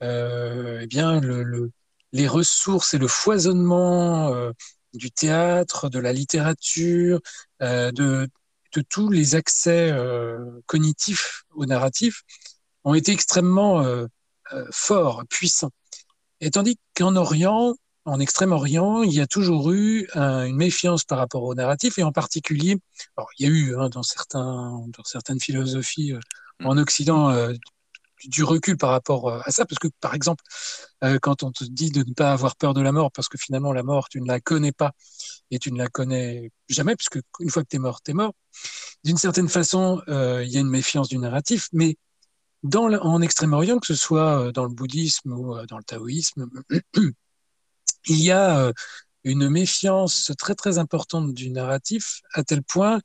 eh bien, le, les ressources et le foisonnement du théâtre, de la littérature, de de tous les accès euh, cognitifs au narratif ont été extrêmement euh, euh, forts, puissants. Et tandis qu'en Orient, en Extrême-Orient, il y a toujours eu une méfiance par rapport au narratif, et en particulier, alors, il y a eu hein, dans, certains, dans certaines philosophies mm. en Occident du recul par rapport à ça, parce que par exemple, quand on te dit de ne pas avoir peur de la mort, parce que finalement la mort, tu ne la connais pas, et tu ne la connais jamais, puisque une fois que tu es mort, tu es mort. D'une certaine façon, euh, il y a une méfiance du narratif, mais dans en Extrême-Orient, que ce soit euh, dans le bouddhisme ou euh, dans le taoïsme, il y a une méfiance très très importante du narratif, à tel point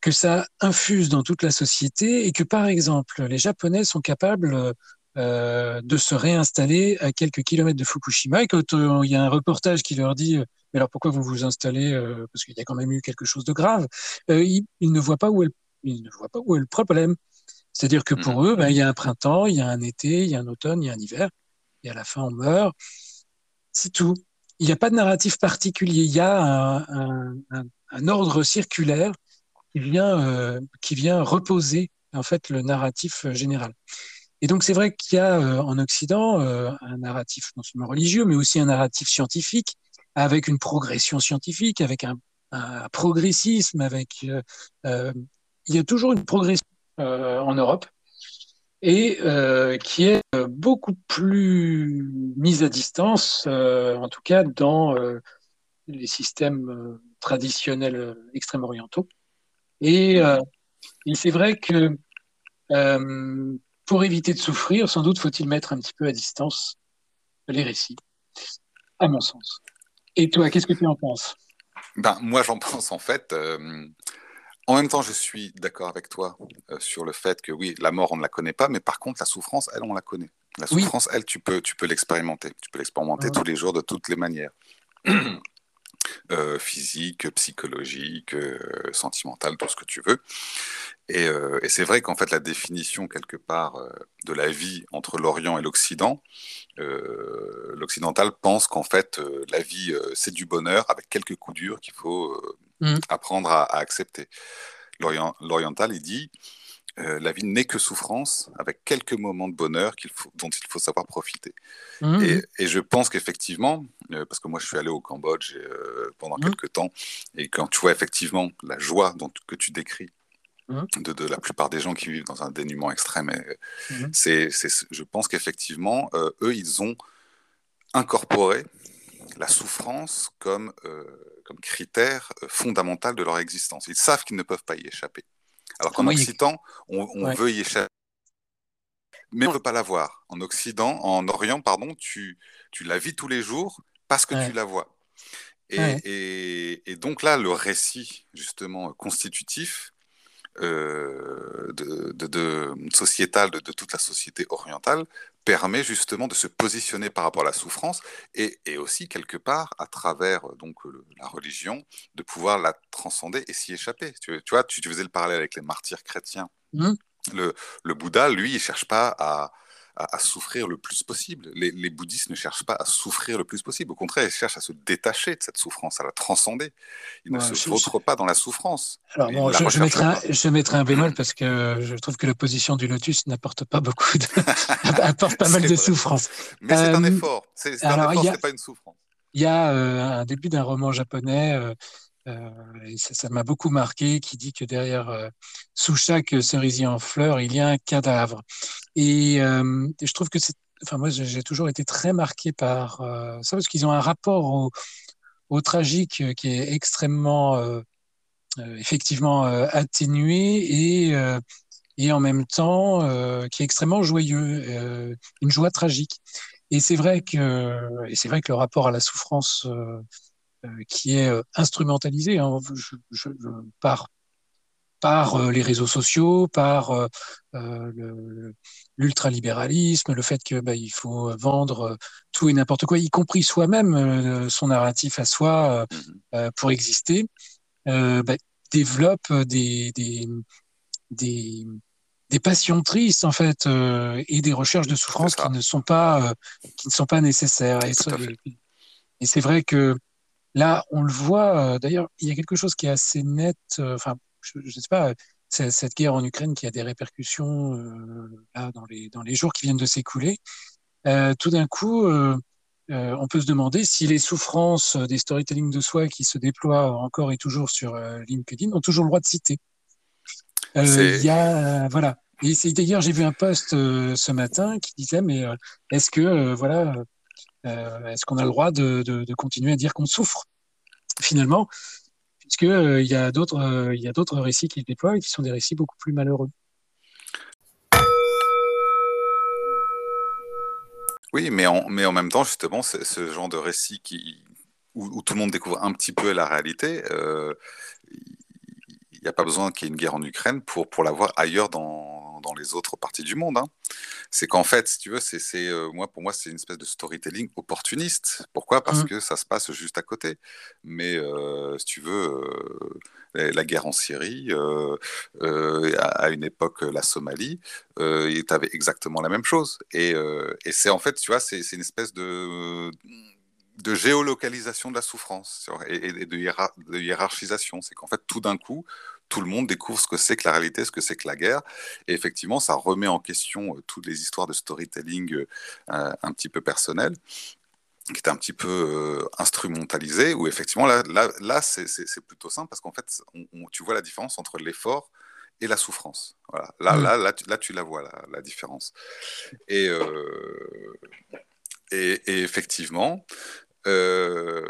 que ça infuse dans toute la société et que, par exemple, les Japonais sont capables euh, de se réinstaller à quelques kilomètres de Fukushima. Et quand euh, il y a un reportage qui leur dit mais alors pourquoi vous vous installez euh, Parce qu'il y a quand même eu quelque chose de grave. Euh, ils, ne voient pas où est le, ils ne voient pas où est le problème. C'est-à-dire que pour mmh. eux, ben, il y a un printemps, il y a un été, il y a un automne, il y a un hiver, et à la fin on meurt. C'est tout. Il n'y a pas de narratif particulier. Il y a un, un, un, un ordre circulaire qui vient, qui vient reposer en fait le narratif général. Et donc c'est vrai qu'il y a en Occident un narratif non seulement religieux, mais aussi un narratif scientifique, avec une progression scientifique, avec un, progressisme, avec il y a toujours une progression en Europe et euh, qui est euh, beaucoup plus mise à distance, euh, en tout cas dans euh, les systèmes euh, traditionnels extrême-orientaux. Et, et c'est vrai que pour éviter de souffrir, sans doute faut-il mettre un petit peu à distance les récits, à mon sens. Et toi, qu'est-ce que tu en penses? Ben, Moi, j'en pense en fait en même temps, je suis d'accord avec toi euh, sur le fait que oui, la mort, on ne la connaît pas, mais par contre, la souffrance, elle, on la connaît. La souffrance, elle, tu peux, tu peux l'expérimenter. Tu peux l'expérimenter tous les jours de toutes les manières. Euh, physique, psychologique, euh, sentimentale, tout ce que tu veux. Et, et c'est vrai qu'en fait, la définition quelque part de la vie entre l'Orient et l'Occident, l'occidental pense qu'en fait, la vie, c'est du bonheur avec quelques coups durs qu'il faut Mm. apprendre à, accepter. L'oriental, il dit euh, la vie n'est que souffrance, avec quelques moments de bonheur faut, dont il faut savoir profiter. Mm. Et, je pense qu'effectivement, euh, parce que moi je suis allé au Cambodge euh, pendant mm. quelques temps, et quand tu vois effectivement la joie dont, que tu décris de, de, la plupart des gens qui vivent dans un dénuement extrême, c'est, je pense qu'effectivement, eux, ils ont incorporé la souffrance comme comme critère fondamental de leur existence. Ils savent qu'ils ne peuvent pas y échapper. Alors qu'en Occident, on, veut y échapper, mais on ne veut pas la voir. En Occident, en Orient, pardon, tu, tu la vis tous les jours parce que tu la vois. Et, et, donc là, le récit, justement, constitutif, euh, de, de, sociétal de, toute la société orientale permet justement de se positionner par rapport à la souffrance et, et aussi quelque part à travers donc la religion de pouvoir la transcender et s'y échapper. Tu, tu vois, tu, faisais le parallèle avec les martyrs chrétiens. Mmh. Le, le, Bouddha, lui, il cherche pas à, à, souffrir le plus possible. Les, bouddhistes ne cherchent pas à souffrir le plus possible. Au contraire, ils cherchent à se détacher de cette souffrance, à la transcender. Ils ne se vautrent pas dans la souffrance. Alors, bon, je, je, mettrai un, bémol parce que je trouve que la position du lotus n'apporte pas beaucoup de. apporte pas mal de souffrance. Mais c'est un euh, effort. C'est un effort, c'est pas une souffrance. Il y a euh, un début d'un roman japonais. Euh, euh, et ça m'a beaucoup marqué, qui dit que derrière, sous chaque cerisier en fleurs, il y a un cadavre. Et, euh, je trouve que c'est, enfin moi, j'ai toujours été très marqué par ça parce qu'ils ont un rapport au, tragique qui est extrêmement, effectivement atténué et et en même temps qui est extrêmement joyeux, une joie tragique. Et c'est vrai que et vrai que le rapport à la souffrance euh, qui est euh, instrumentalisé hein, je, je, par par euh, les réseaux sociaux, par euh, l'ultralibéralisme, le, fait que bah, il faut vendre tout et n'importe quoi, y compris soi-même, son narratif à soi euh, pour exister, bah, développe des, des, des, des, passions tristes en fait et des recherches de souffrance qui ne sont pas qui ne sont pas nécessaires. Et, et c'est vrai que Là, on le voit, euh, d'ailleurs, il y a quelque chose qui est assez net, euh, enfin, je ne sais pas, cette guerre en Ukraine qui a des répercussions euh, là, dans, les, dans les jours qui viennent de s'écouler. tout d'un coup, on peut se demander si les souffrances des storytelling de soi qui se déploient encore et toujours sur LinkedIn ont toujours le droit de citer. Il y a, voilà. Et d'ailleurs, j'ai vu un post ce matin qui disait, mais est-ce que, voilà, euh, est-ce qu'on a le droit de, continuer à dire qu'on souffre finalement? Puisque euh, il y a d'autres euh, il y d'autres récits qui se déploient et qui sont des récits beaucoup plus malheureux? Oui, mais en, même temps, justement, ce genre de récit qui, où, tout le monde découvre un petit peu la réalité, il n'y a pas besoin qu'il y ait une guerre en Ukraine pour, pour la voir ailleurs dans, dans les autres parties du monde. Hein. C'est qu'en fait, si tu veux, c'est, euh, moi, pour moi, c'est une espèce de storytelling opportuniste. Pourquoi? Parce mmh. que ça se passe juste à côté. Mais euh, si tu veux, euh, la guerre en Syrie, à, une époque, la Somalie, tu avais exactement la même chose. Et, et c'est en fait, tu vois, c'est, une espèce de de géolocalisation de la souffrance et, de, hiérarchisation. C'est qu'en fait, tout d'un coup, tout le monde découvre ce que c'est que la réalité, ce que c'est que la guerre. Et effectivement, ça remet en question toutes les histoires de storytelling un petit peu personnelles qui est un petit peu instrumentalisé, où effectivement, là, là, là c'est plutôt simple, parce qu'en fait, tu vois la différence entre l'effort et la souffrance. Voilà. Là, mmh. là, là, tu, là, tu la vois, la, la différence. Et, et, et, effectivement, euh,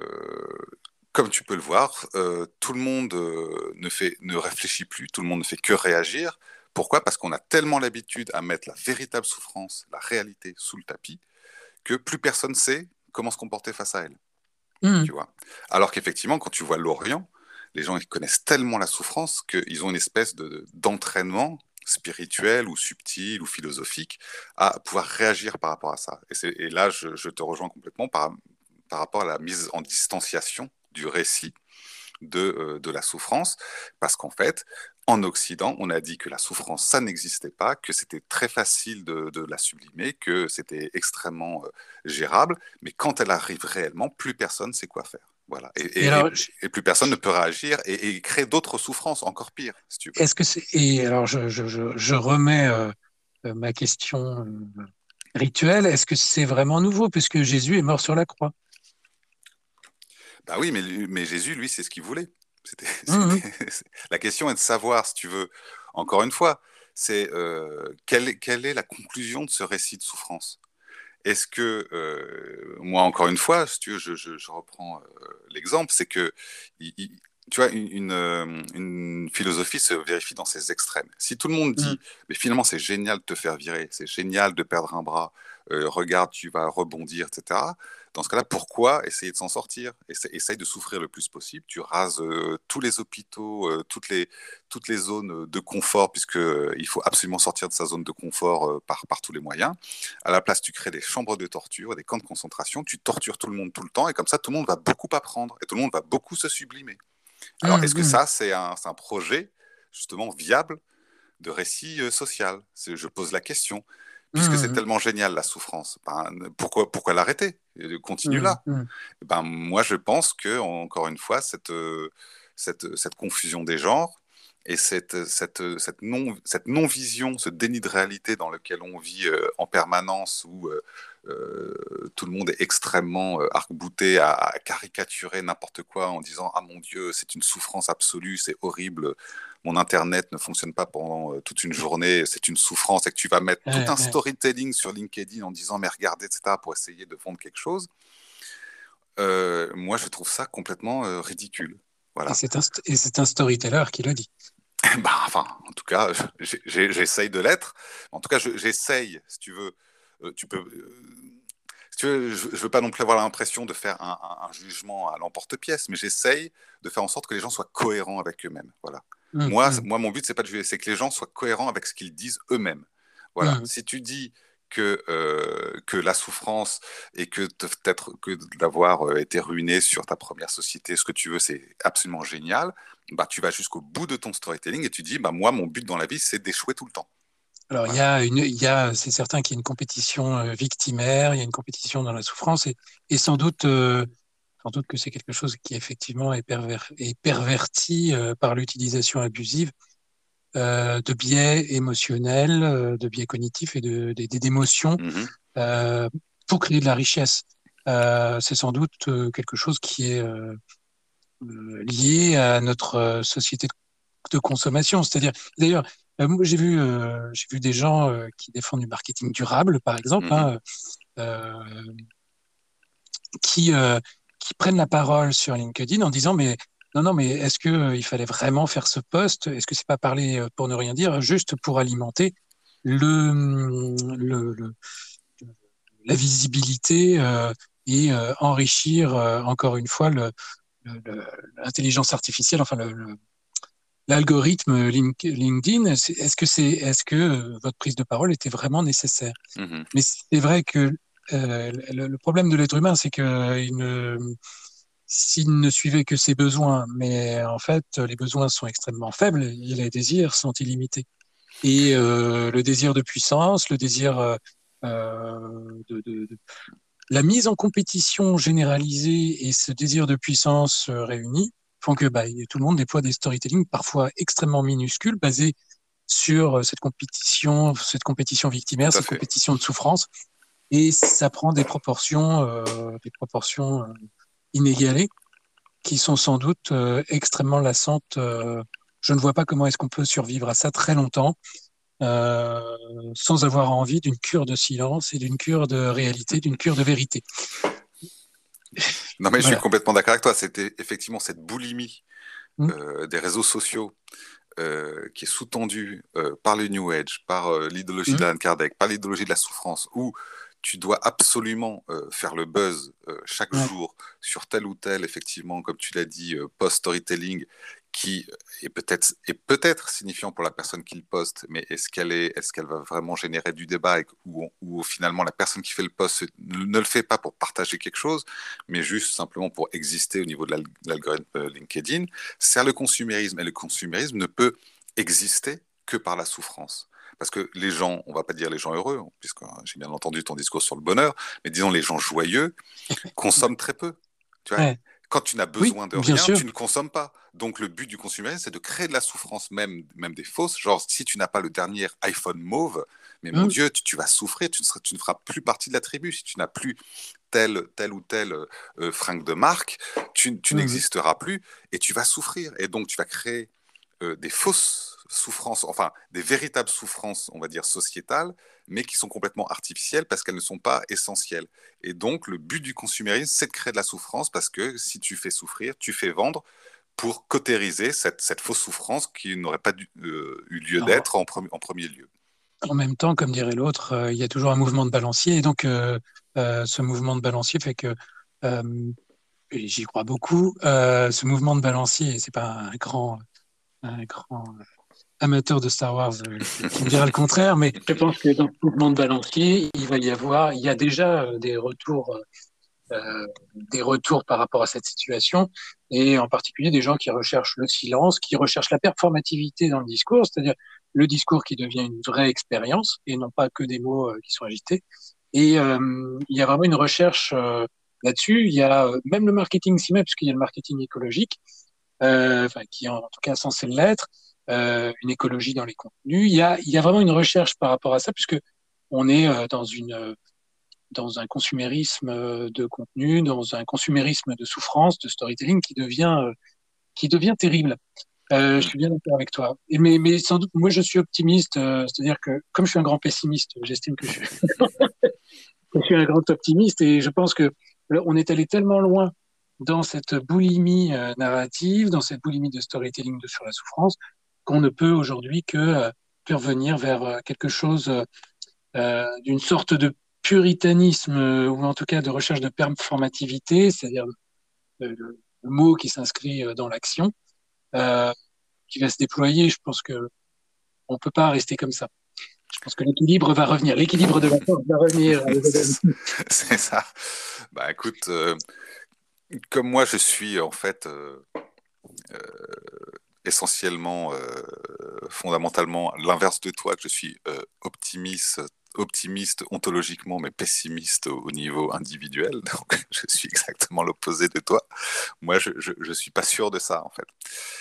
comme tu peux le voir, euh, tout le monde euh, ne, fait, ne réfléchit plus, tout le monde ne fait que réagir. Pourquoi? Parce qu'on a tellement l'habitude à mettre la véritable souffrance, la réalité sous le tapis, que plus personne sait comment se comporter face à elle. Mmh. Tu vois? Alors qu'effectivement, quand tu vois l'Orient, les gens ils connaissent tellement la souffrance qu'ils ont une espèce de, d'entraînement spirituel ou subtil ou philosophique à pouvoir réagir par rapport à ça. Et, et là, je, je, te rejoins complètement par, par rapport à la mise en distanciation du récit de, euh, de la souffrance, parce qu'en fait, en Occident, on a dit que la souffrance, ça n'existait pas, que c'était très facile de, de, la sublimer, que c'était extrêmement euh, gérable, mais quand elle arrive réellement, plus personne sait quoi faire. Voilà. Et, et, et, plus personne ne peut réagir et, créer d'autres souffrances encore pires. Si tu Est-ce que c'est et alors je, je, je remets euh, ma question rituelle. Est-ce que c'est vraiment nouveau puisque Jésus est mort sur la croix? Bah oui, mais, mais Jésus, lui, c'est ce qu'il voulait. Mmh la question est de savoir, si tu veux, encore une fois, c'est euh, quelle, quelle, est la conclusion de ce récit de souffrance? Est-ce que, euh, moi, encore une fois, si tu veux, je, je, je reprends euh, l'exemple, c'est que, il, il, tu vois, une, une, une, philosophie se vérifie dans ses extrêmes. Si tout le monde dit, mmh. mais finalement, c'est génial de te faire virer, c'est génial de perdre un bras, regarde, tu vas rebondir, etc dans ce cas-là, pourquoi essayer de s'en sortir? Essaye de souffrir le plus possible. Tu rases euh, tous les hôpitaux, euh, toutes, les, toutes les zones de confort, puisqu'il euh, faut absolument sortir de sa zone de confort euh, par, par tous les moyens. À la place, tu crées des chambres de torture, des camps de concentration, tu tortures tout le monde tout le temps, et comme ça, tout le monde va beaucoup apprendre, et tout le monde va beaucoup se sublimer. Alors, mmh, est-ce que mmh. ça, c'est un, un projet justement viable de récit social? Je pose la question puisque mmh, c'est tellement génial la souffrance. Ben, pourquoi, pourquoi l'arrêter? Continue mmh, là. Mmh. Ben, moi, je pense que, encore une fois, cette, cette, cette confusion des genres et cette, cette, cette, non, cette non-vision, ce déni de réalité dans lequel on vit euh, en permanence, où euh, euh, tout le monde est extrêmement euh, arc-bouté à, à, caricaturer n'importe quoi en disant Ah mon Dieu, c'est une souffrance absolue, c'est horrible, mon internet ne fonctionne pas pendant euh, toute une journée, c'est une souffrance, et que tu vas mettre tout un storytelling sur LinkedIn en disant mais regardez, etc., pour essayer de vendre quelque chose, euh, moi je trouve ça complètement euh, ridicule. Voilà. Et c'est un, un, storyteller qui l'a dit. bah, enfin, en tout cas, j'essaye de l'être. En tout cas, j'essaye, si tu veux, euh, tu peux. Euh, si tu veux, je ne veux pas non plus avoir l'impression de faire un, un, un jugement à l'emporte-pièce, mais j'essaye de faire en sorte que les gens soient cohérents avec eux-mêmes. Voilà. Mmh, moi, mmh. moi, mon but, c'est pas de juger, c'est que les gens soient cohérents avec ce qu'ils disent eux-mêmes. Voilà. Mmh. Si tu dis que, euh, que la souffrance et que peut-être que d'avoir euh, été ruiné sur ta première société, ce que tu veux, c'est absolument génial, bah, tu vas jusqu'au bout de ton storytelling et tu dis, bah, moi, mon but dans la vie, c'est d'échouer tout le temps. Alors, voilà. il y a une, il y a, c'est certain qu'il y a une compétition euh, victimaire, il y a une compétition dans la souffrance et, et sans doute, euh, sans doute que c'est quelque chose qui effectivement est, perver, est perverti euh, par l'utilisation abusive euh, de biais émotionnels, de biais cognitifs et de, d'émotions mmh. pour créer de la richesse. C'est sans doute quelque chose qui est lié à notre société de consommation. C'est-à-dire, d'ailleurs, j'ai vu, j'ai vu des gens qui défendent du marketing durable, par exemple, mmh. hein, qui qui prennent la parole sur LinkedIn en disant mais non, non, mais est-ce qu'il euh, il fallait vraiment faire ce poste? Est-ce que c'est pas parler euh, pour ne rien dire, juste pour alimenter le, le, le la visibilité euh, et euh, enrichir euh, encore une fois l'intelligence artificielle, enfin l'algorithme LinkedIn Est-ce que c'est, est-ce que votre prise de parole était vraiment nécessaire? Mm -hmm. Mais c'est vrai que euh, le, le, problème de l'être humain, c'est qu'il ne s'il ne suivait que ses besoins, mais en fait, les besoins sont extrêmement faibles et les désirs sont illimités. Et euh, le désir de puissance, le désir euh, de, de, de, la mise en compétition généralisée et ce désir de puissance euh, réunis font que bah, tout le monde déploie des storytelling parfois extrêmement minuscules, basés sur cette compétition, cette compétition victimaire, cette compétition de souffrance, et ça prend des proportions, euh, des proportions euh, inégalées, qui sont sans doute euh, extrêmement lassantes. je ne vois pas comment est-ce qu'on peut survivre à ça très longtemps. sans avoir envie d'une cure de silence et d'une cure de réalité, d'une cure de vérité. Non, mais je suis complètement d'accord avec toi. C'était effectivement cette boulimie mmh. des réseaux sociaux qui est sous-tendue par le New Age, par l'idéologie mmh. d'Alan Kardec, par l'idéologie de la souffrance, où tu dois absolument euh, faire le buzz euh, chaque jour sur tel ou tel, effectivement, comme tu l'as dit, euh, post-storytelling, qui est peut-être est peut-être signifiant pour la personne qui le poste, mais est-ce qu'elle est, est-ce qu'elle va vraiment générer du débat ou, finalement la personne qui fait le post ne, le fait pas pour partager quelque chose, mais juste simplement pour exister au niveau de l'algorithme LinkedIn, c'est le consumérisme et le consumérisme ne peut exister que par la souffrance. Parce que les gens, on va pas dire les gens heureux, puisque j'ai bien entendu ton discours sur le bonheur, mais disons les gens joyeux consomment très peu. Quand tu n'as besoin de rien, tu ne consommes pas. Donc le but du consumérisme, c'est de créer de la souffrance, même, même des fausses. Genre, si tu n'as pas le dernier iPhone mauve, mais mon mmh. Dieu, tu, vas souffrir, tu ne, tu ne feras plus partie de la tribu. Si tu n'as plus tel, tel ou tel euh, fringue de marque, tu, tu mmh. n'existeras plus et tu vas souffrir. Et donc, tu vas créer euh, des fausses souffrances, enfin des véritables souffrances, on va dire sociétales, mais qui sont complètement artificielles parce qu'elles ne sont pas essentielles. Et donc le but du consumérisme, c'est de créer de la souffrance parce que si tu fais souffrir, tu fais vendre pour cautériser cette, cette fausse souffrance qui n'aurait pas euh, eu lieu d'être en, en, premier lieu. En même temps, comme dirait l'autre, euh, il y a toujours un mouvement de balancier. Et donc, euh, ce mouvement de balancier fait que, j'y crois beaucoup, ce mouvement de balancier, c'est pas un grand, un grand amateur de Star Wars euh, qui me dira le contraire, mais je pense que dans le mouvement de balancier, il va y avoir, il y a déjà euh, des retours, euh, des retours par rapport à cette situation, et en particulier des gens qui recherchent le silence, qui recherchent la performativité dans le discours, c'est-à-dire le discours qui devient une vraie expérience et non pas que des mots qui sont agités. Et il y a vraiment une recherche là-dessus. Il y a même le marketing s'y met, puisqu'il y a le marketing écologique, enfin, qui en tout cas censé l'être. Euh, une écologie dans les contenus. Il y, a, vraiment une recherche par rapport à ça, puisque on est euh, euh, dans un consumérisme de contenu, dans un consumérisme de souffrance, de storytelling qui devient qui devient terrible. Je suis bien d'accord avec toi. Mais, sans doute, moi, je suis optimiste. C'est-à-dire que, comme je suis un grand pessimiste, j'estime que je suis, un grand optimiste. Et je pense que on est allé tellement loin dans cette boulimie narrative, dans cette boulimie de storytelling sur la souffrance, qu'on ne peut aujourd'hui que, euh, revenir vers euh, quelque chose euh, d'une sorte de puritanisme ou en tout cas de recherche de performativité, c'est-à-dire le, mot qui s'inscrit dans l'action, qui va se déployer. Je pense que on peut pas rester comme ça. Je pense que l'équilibre va revenir. L'équilibre de la force va revenir. C'est ça. Bah écoute, comme moi je suis en fait essentiellement, euh, fondamentalement, l'inverse de toi, que je suis euh, optimiste, optimiste ontologiquement, mais pessimiste au, niveau individuel. Donc, je suis exactement l'opposé de toi. Moi, je ne suis pas sûr de ça, en fait.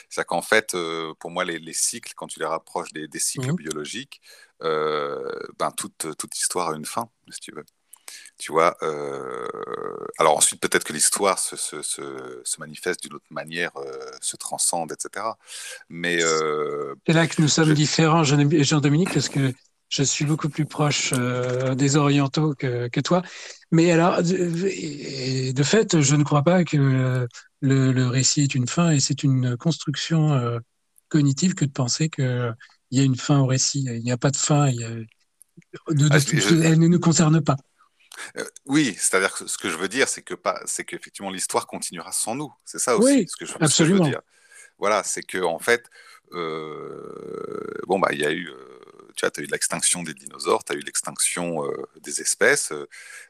C'est-à-dire qu'en fait, euh, pour moi, les, cycles, quand tu les rapproches des, cycles mmh biologiques, ben, toute, toute histoire a une fin, si tu veux. Tu vois, euh, alors ensuite peut-être que l'histoire se, se, se, manifeste d'une autre manière, euh, se transcende, etc. Mais euh, c'est là que nous sommes différents, Jean-Dominique, parce que je suis beaucoup plus proche des orientaux que, que, toi. Mais alors, de, fait, je ne crois pas que le, le, récit est une fin et c'est une construction cognitive que de penser qu'il y a une fin au récit. Il n'y a pas de fin. Il y a, de, ah, elle ne nous concerne pas. Euh, oui, c'est-à-dire que ce que je veux dire, c'est que pas, c'est qu'effectivement l'histoire continuera sans nous. C'est ça aussi ce, que je, veux dire. Voilà, c'est que en fait, euh, bon bah il y a eu, euh, tu as eu l'extinction des dinosaures, tu as eu l'extinction des espèces,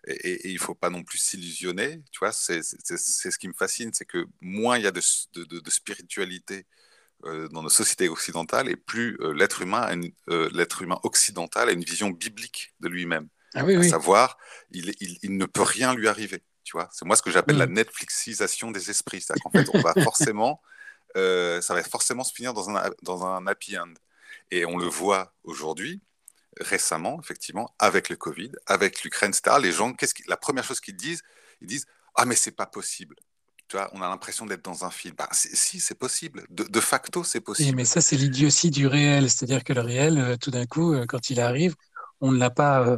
et, et, il faut pas non plus s'illusionner. Tu vois, c'est ce qui me fascine, c'est que moins il y a de, de, spiritualité dans nos sociétés occidentales, et plus l'être humain, l'être humain occidental a une vision biblique de lui-même. Ah à savoir, il, il, ne peut rien lui arriver. Tu vois, c'est moi ce que j'appelle la mm. Netflixisation des esprits. C'est-à-dire qu'en fait, on va forcément ça va forcément se finir dans un, dans un happy end. Et on le voit aujourd'hui, récemment, effectivement, avec le Covid, avec l'Ukraine, etc. Les gens, qu'est-ce la première chose qu'ils disent, ils disent Ah, mais c'est pas possible. Tu vois, on a l'impression d'être dans un film. Bah, si, c'est possible. De, facto, c'est possible. mais ça, c'est l'idiotie du réel. C'est-à-dire que le réel, euh, tout d'un coup, euh, quand il arrive, on ne l'a pas, euh,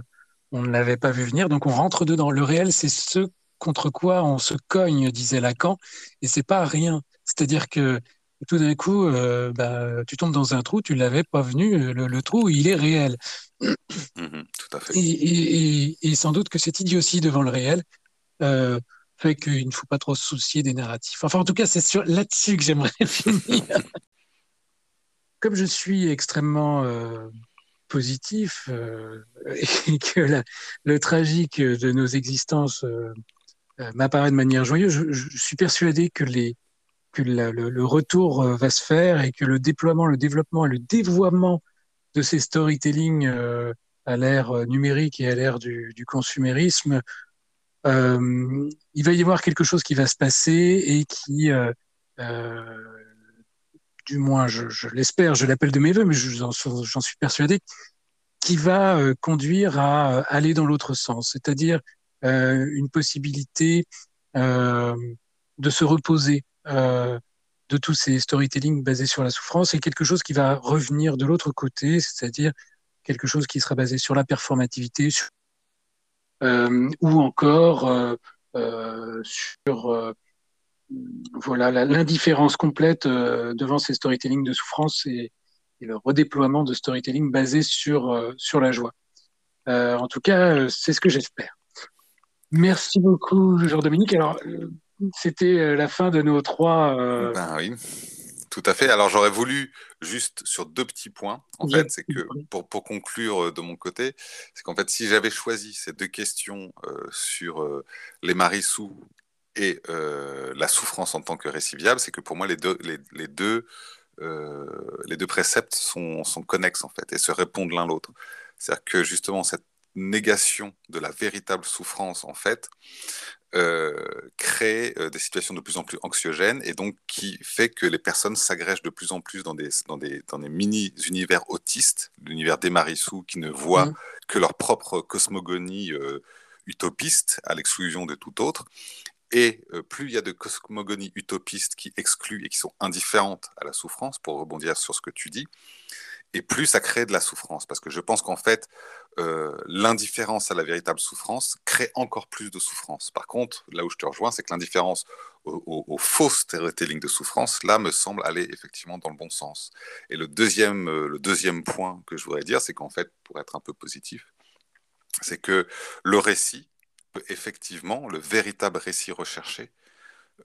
on ne l'avait pas vu venir, donc on rentre dedans. Le réel, c'est ce contre quoi on se cogne, disait Lacan, et c'est pas rien. C'est-à-dire que tout d'un coup, bah, tu tombes dans un trou, tu l'avais pas venu, le, trou, il est réel. Mmh tout à fait. Et, sans doute que cette idiotie devant le réel fait qu'il ne faut pas trop se soucier des narratifs. Enfin, en tout cas, c'est là-dessus que j'aimerais finir. Comme je suis extrêmement euh, positif euh, et que le tragique de nos existences euh, m'apparaît de manière joyeuse, je, suis persuadé que, le, retour va se faire et que le déploiement, le développement et le dévoiement de ces storytelling à l'ère numérique et à l'ère du, du consumérisme euh, il va y avoir quelque chose qui va se passer et qui, euh, euh, du moins je, l'espère, je l'appelle de mes voeux, mais j'en suis persuadé, qui va conduire à aller dans l'autre sens, c'est-à-dire une possibilité de se reposer de tous ces storytelling basés sur la souffrance et quelque chose qui va revenir de l'autre côté, c'est-à-dire quelque chose qui sera basé sur la performativité, euh, ou encore euh, euh, sur voilà l'indifférence complète devant ces storytelling de souffrance et, le redéploiement de storytelling basé sur, sur la joie. en tout cas, c'est ce que j'espère. Merci beaucoup, Jean-Dominique. Alors, c'était la fin de nos trois. Ben oui. Tout à fait. Alors j'aurais voulu juste sur deux petits points. En fait, c'est que pour, pour, conclure euh, de mon côté, c'est qu'en fait, si j'avais choisi ces deux questions euh, sur euh, les marissous et la souffrance en tant que récit viable, c'est que pour moi, les deux, les, les deux, les deux préceptes sont, sont connexes en fait et se répondent l'un l'autre. C'est-à-dire que justement, cette négation de la véritable souffrance, en fait, euh, crée euh, des situations de plus en plus anxiogènes et donc qui fait que les personnes s'agrègent de plus en plus dans des, dans des, dans des mini-univers autistes, l'univers des Marissous, qui ne voient mmh. que leur propre cosmogonie euh, utopiste à l'exclusion de tout autre. Et plus il y a de cosmogonies utopistes qui excluent et qui sont indifférentes à la souffrance, pour rebondir sur ce que tu dis, et plus ça crée de la souffrance. Parce que je pense qu'en fait, euh, l'indifférence à la véritable souffrance crée encore plus de souffrance. Par contre, là où je te rejoins, c'est que l'indifférence au, faux storytelling de souffrance, là, me semble aller effectivement dans le bon sens. Et le deuxième, euh, le deuxième point que je voudrais dire, c'est qu'en fait, pour être un peu positif, c'est que le récit effectivement, le véritable récit recherché,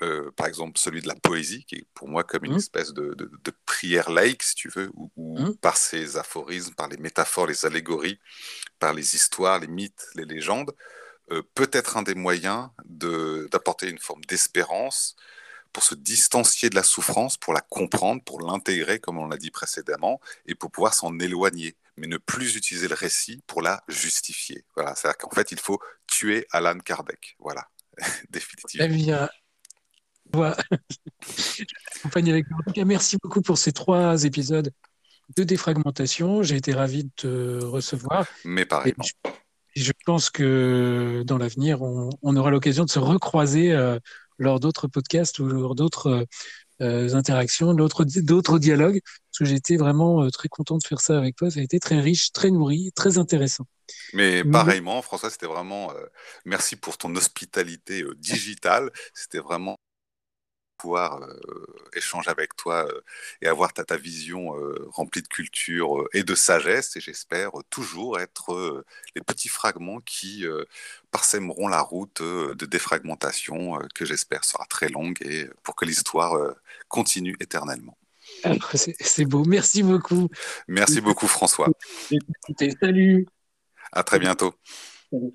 euh, par exemple celui de la poésie, qui est pour moi comme une mmh. espèce de, prière laïque, si tu veux, où, mmh. par ses aphorismes, par les métaphores, les allégories, par les histoires, les mythes, les légendes, euh, peut être un des moyens d'apporter une forme d'espérance pour se distancier de la souffrance, pour la comprendre, pour l'intégrer, comme on l'a dit précédemment, et pour pouvoir s'en éloigner, mais ne plus utiliser le récit pour la justifier. Voilà, c'est-à-dire qu'en fait, il faut tuer Alan Kardec. Voilà, définitivement. Eh bien, avec merci beaucoup pour ces trois épisodes de défragmentation. J'ai été ravi de te recevoir. Mais pareil. Je, pense que dans l'avenir, on, aura l'occasion de se recroiser euh, lors d'autres podcasts ou lors d'autres euh, interactions, d'autres dialogues. Parce que j'étais vraiment euh, très content de faire ça avec toi. Ça a été très riche, très nourri, très intéressant. Mais pareillement, François, c'était vraiment. merci pour ton hospitalité digitale. C'était vraiment pouvoir euh, échanger avec toi euh, et avoir ta, ta vision euh, remplie de culture et de sagesse, et j'espère toujours être les petits fragments qui parsèmeront la route de défragmentation que j'espère sera très longue et pour que l'histoire continue éternellement. Ah, c'est beau, merci beaucoup. Merci beaucoup François. Salut. À très bientôt. Salut.